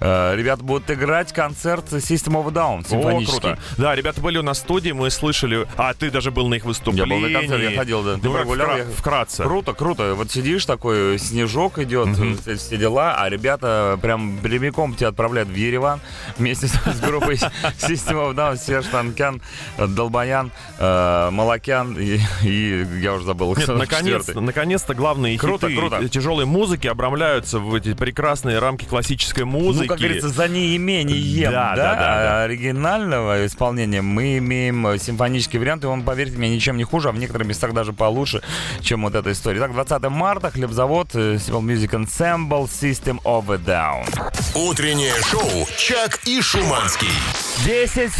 Э, Ребята будут играть концерт System of a Down О, круто. Да, ребята были у нас в студии, мы слышали... А, ты даже был на их Я выступлении. был на концерте, я ходил, да. Ты Ну, прогулял, я- Вкратце. Круто, круто. Вот сидишь такой, снежок идет, все, все дела, а ребята прям прямиком тебя отправляют в Ереван вместе с, группой System of Down, Серж Танкян, Долбаян, э, Малакян и, и я уже забыл. Нет, наконец-то, наконец-то главные Круто, хиты круто. тяжелой музыки обрамляются в эти прекрасные рамки классической музыки. Ну, как говорится, за неимением Да, да, да, да, да. оригинального исполнения мы имеем э, симфонический вариант, и он, поверьте мне, ничем не хуже, а в некоторых местах даже получше, чем вот эта история. Так, 20 марта, хлебзавод, э, Simple Music Ensemble, System of a Down. Утреннее шоу «Чак и Шуманский». 10.47,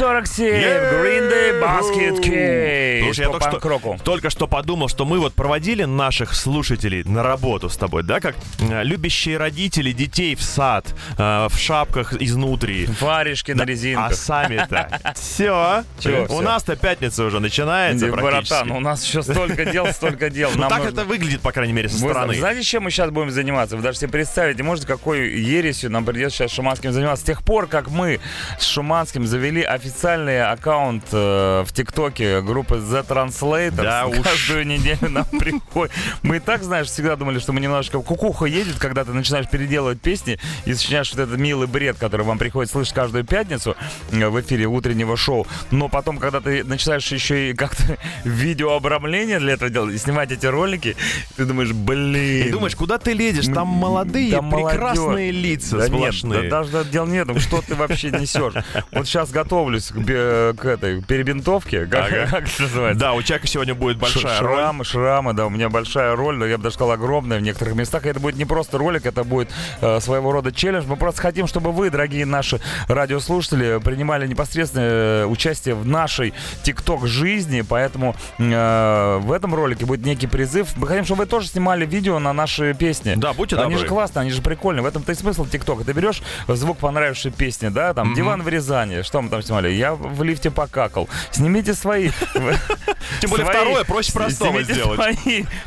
Green Day Basket Case Слушай, я только что, только что подумал, что мы вот проводили наших слушателей на работу с тобой, да, как э, любящие родители детей в сад, э, в шапках изнутри. Варежки на резинках. А сами-то все. У нас-то пятница уже начинается. Братан, у нас еще столько дел, столько дел. Ну так это выглядит, по крайней мере, со стороны. знаете, чем мы сейчас будем заниматься? Вы даже себе представить не можете, какой ересью нам придется сейчас Шуманским заниматься. С тех пор, как мы с Шуманским завели официальный аккаунт э, в ТикТоке группы The Translator, Да уж. каждую неделю нам приходит. Мы и так, знаешь, всегда думали, что мы немножко кукуха едет, когда ты начинаешь переделывать песни и сочиняешь вот этот милый бред, который вам приходит слышать каждую пятницу э, в эфире утреннего шоу. Но потом, когда ты начинаешь еще и как-то видеообрамление для этого делать и снимать эти ролики, ты думаешь, блин. И думаешь, куда ты лезешь? Там молодые, Да молодежь. прекрасные лица да сплошные. Нет, да даже дело не в этом, что ты вообще несешь. Вот сейчас готовлюсь к, бе- к этой перебинтовке. Как, Ага. как это называется? Да, у Чака сегодня будет большая Ш- роль. шрамы, шрамы, да, у меня большая роль, да, я бы даже сказал, огромная в некоторых местах. И это будет не просто ролик, это будет э, своего рода челлендж. Мы просто хотим, чтобы вы, дорогие наши радиослушатели, принимали непосредственное э, участие в нашей ТикТок жизни, поэтому э, в этом ролике будет некий призыв. Мы хотим, чтобы вы тоже снимали видео на наши песни. Да, будьте Они добры. же классные, они же прикольные. В этом-то и смысл ТикТока. Ты берешь звук понравившейся песни, да, там, Мгм. диван в Рязани, что мы там снимали? Я в лифте покакал. Снимите свои. Тем более второе проще простого сделать.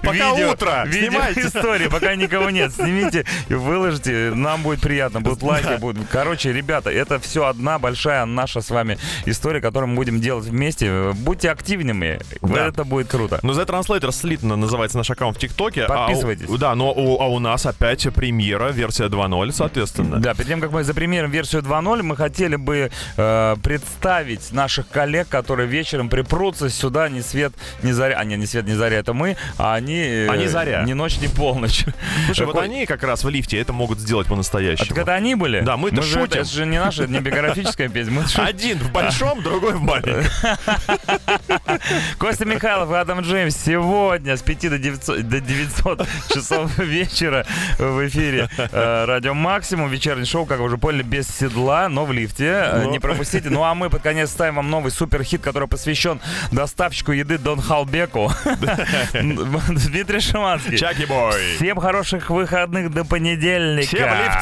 Пока утро, снимайте. Видеоистории, пока никого нет. Снимите и выложите. Нам будет приятно. Будут лайки, будут. Короче, ребята, это все одна большая наша с вами история, которую мы будем делать вместе. Будьте активными. Это будет круто. Ну, The Translator Slitно называется наш аккаунт в ТикТоке. а Подписывайтесь. да, но а у нас опять премьера, версия 2.0, соответственно. Да, перед тем, как мы запримерим версию 2.0, мы хотели бы э, представить наших коллег, которые вечером припрутся сюда ни свет, ни заря. А, не, не свет, не заря, это мы, а они... э, Они заря. Ни ночь, ни полночь. Слушай, вот Какой- они как раз в лифте это могут сделать А по-настоящему. так это они были? Да, мы-то же- шутим. Это, это же не наша, это не биографическая песня. мы. Один в большом, другой в маленьком. Костя Михайлов и Адам Джеймс сегодня с 5 до 900, до 900 часов вечера в эфире э, Радио Максимум. Вечернее шоу, как вы уже поняли, без седла, но в лифте. Э, Ну. Не пропустите. Ну а мы под конец ставим вам новый суперхит, который посвящен доставщику еды Дон Халбеку. Дмитрий Шиманский. Чаки бой. Всем хороших выходных до понедельника. Всем лифт.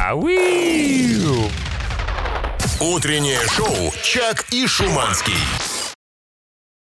Утреннее шоу «Чак и Шуманский».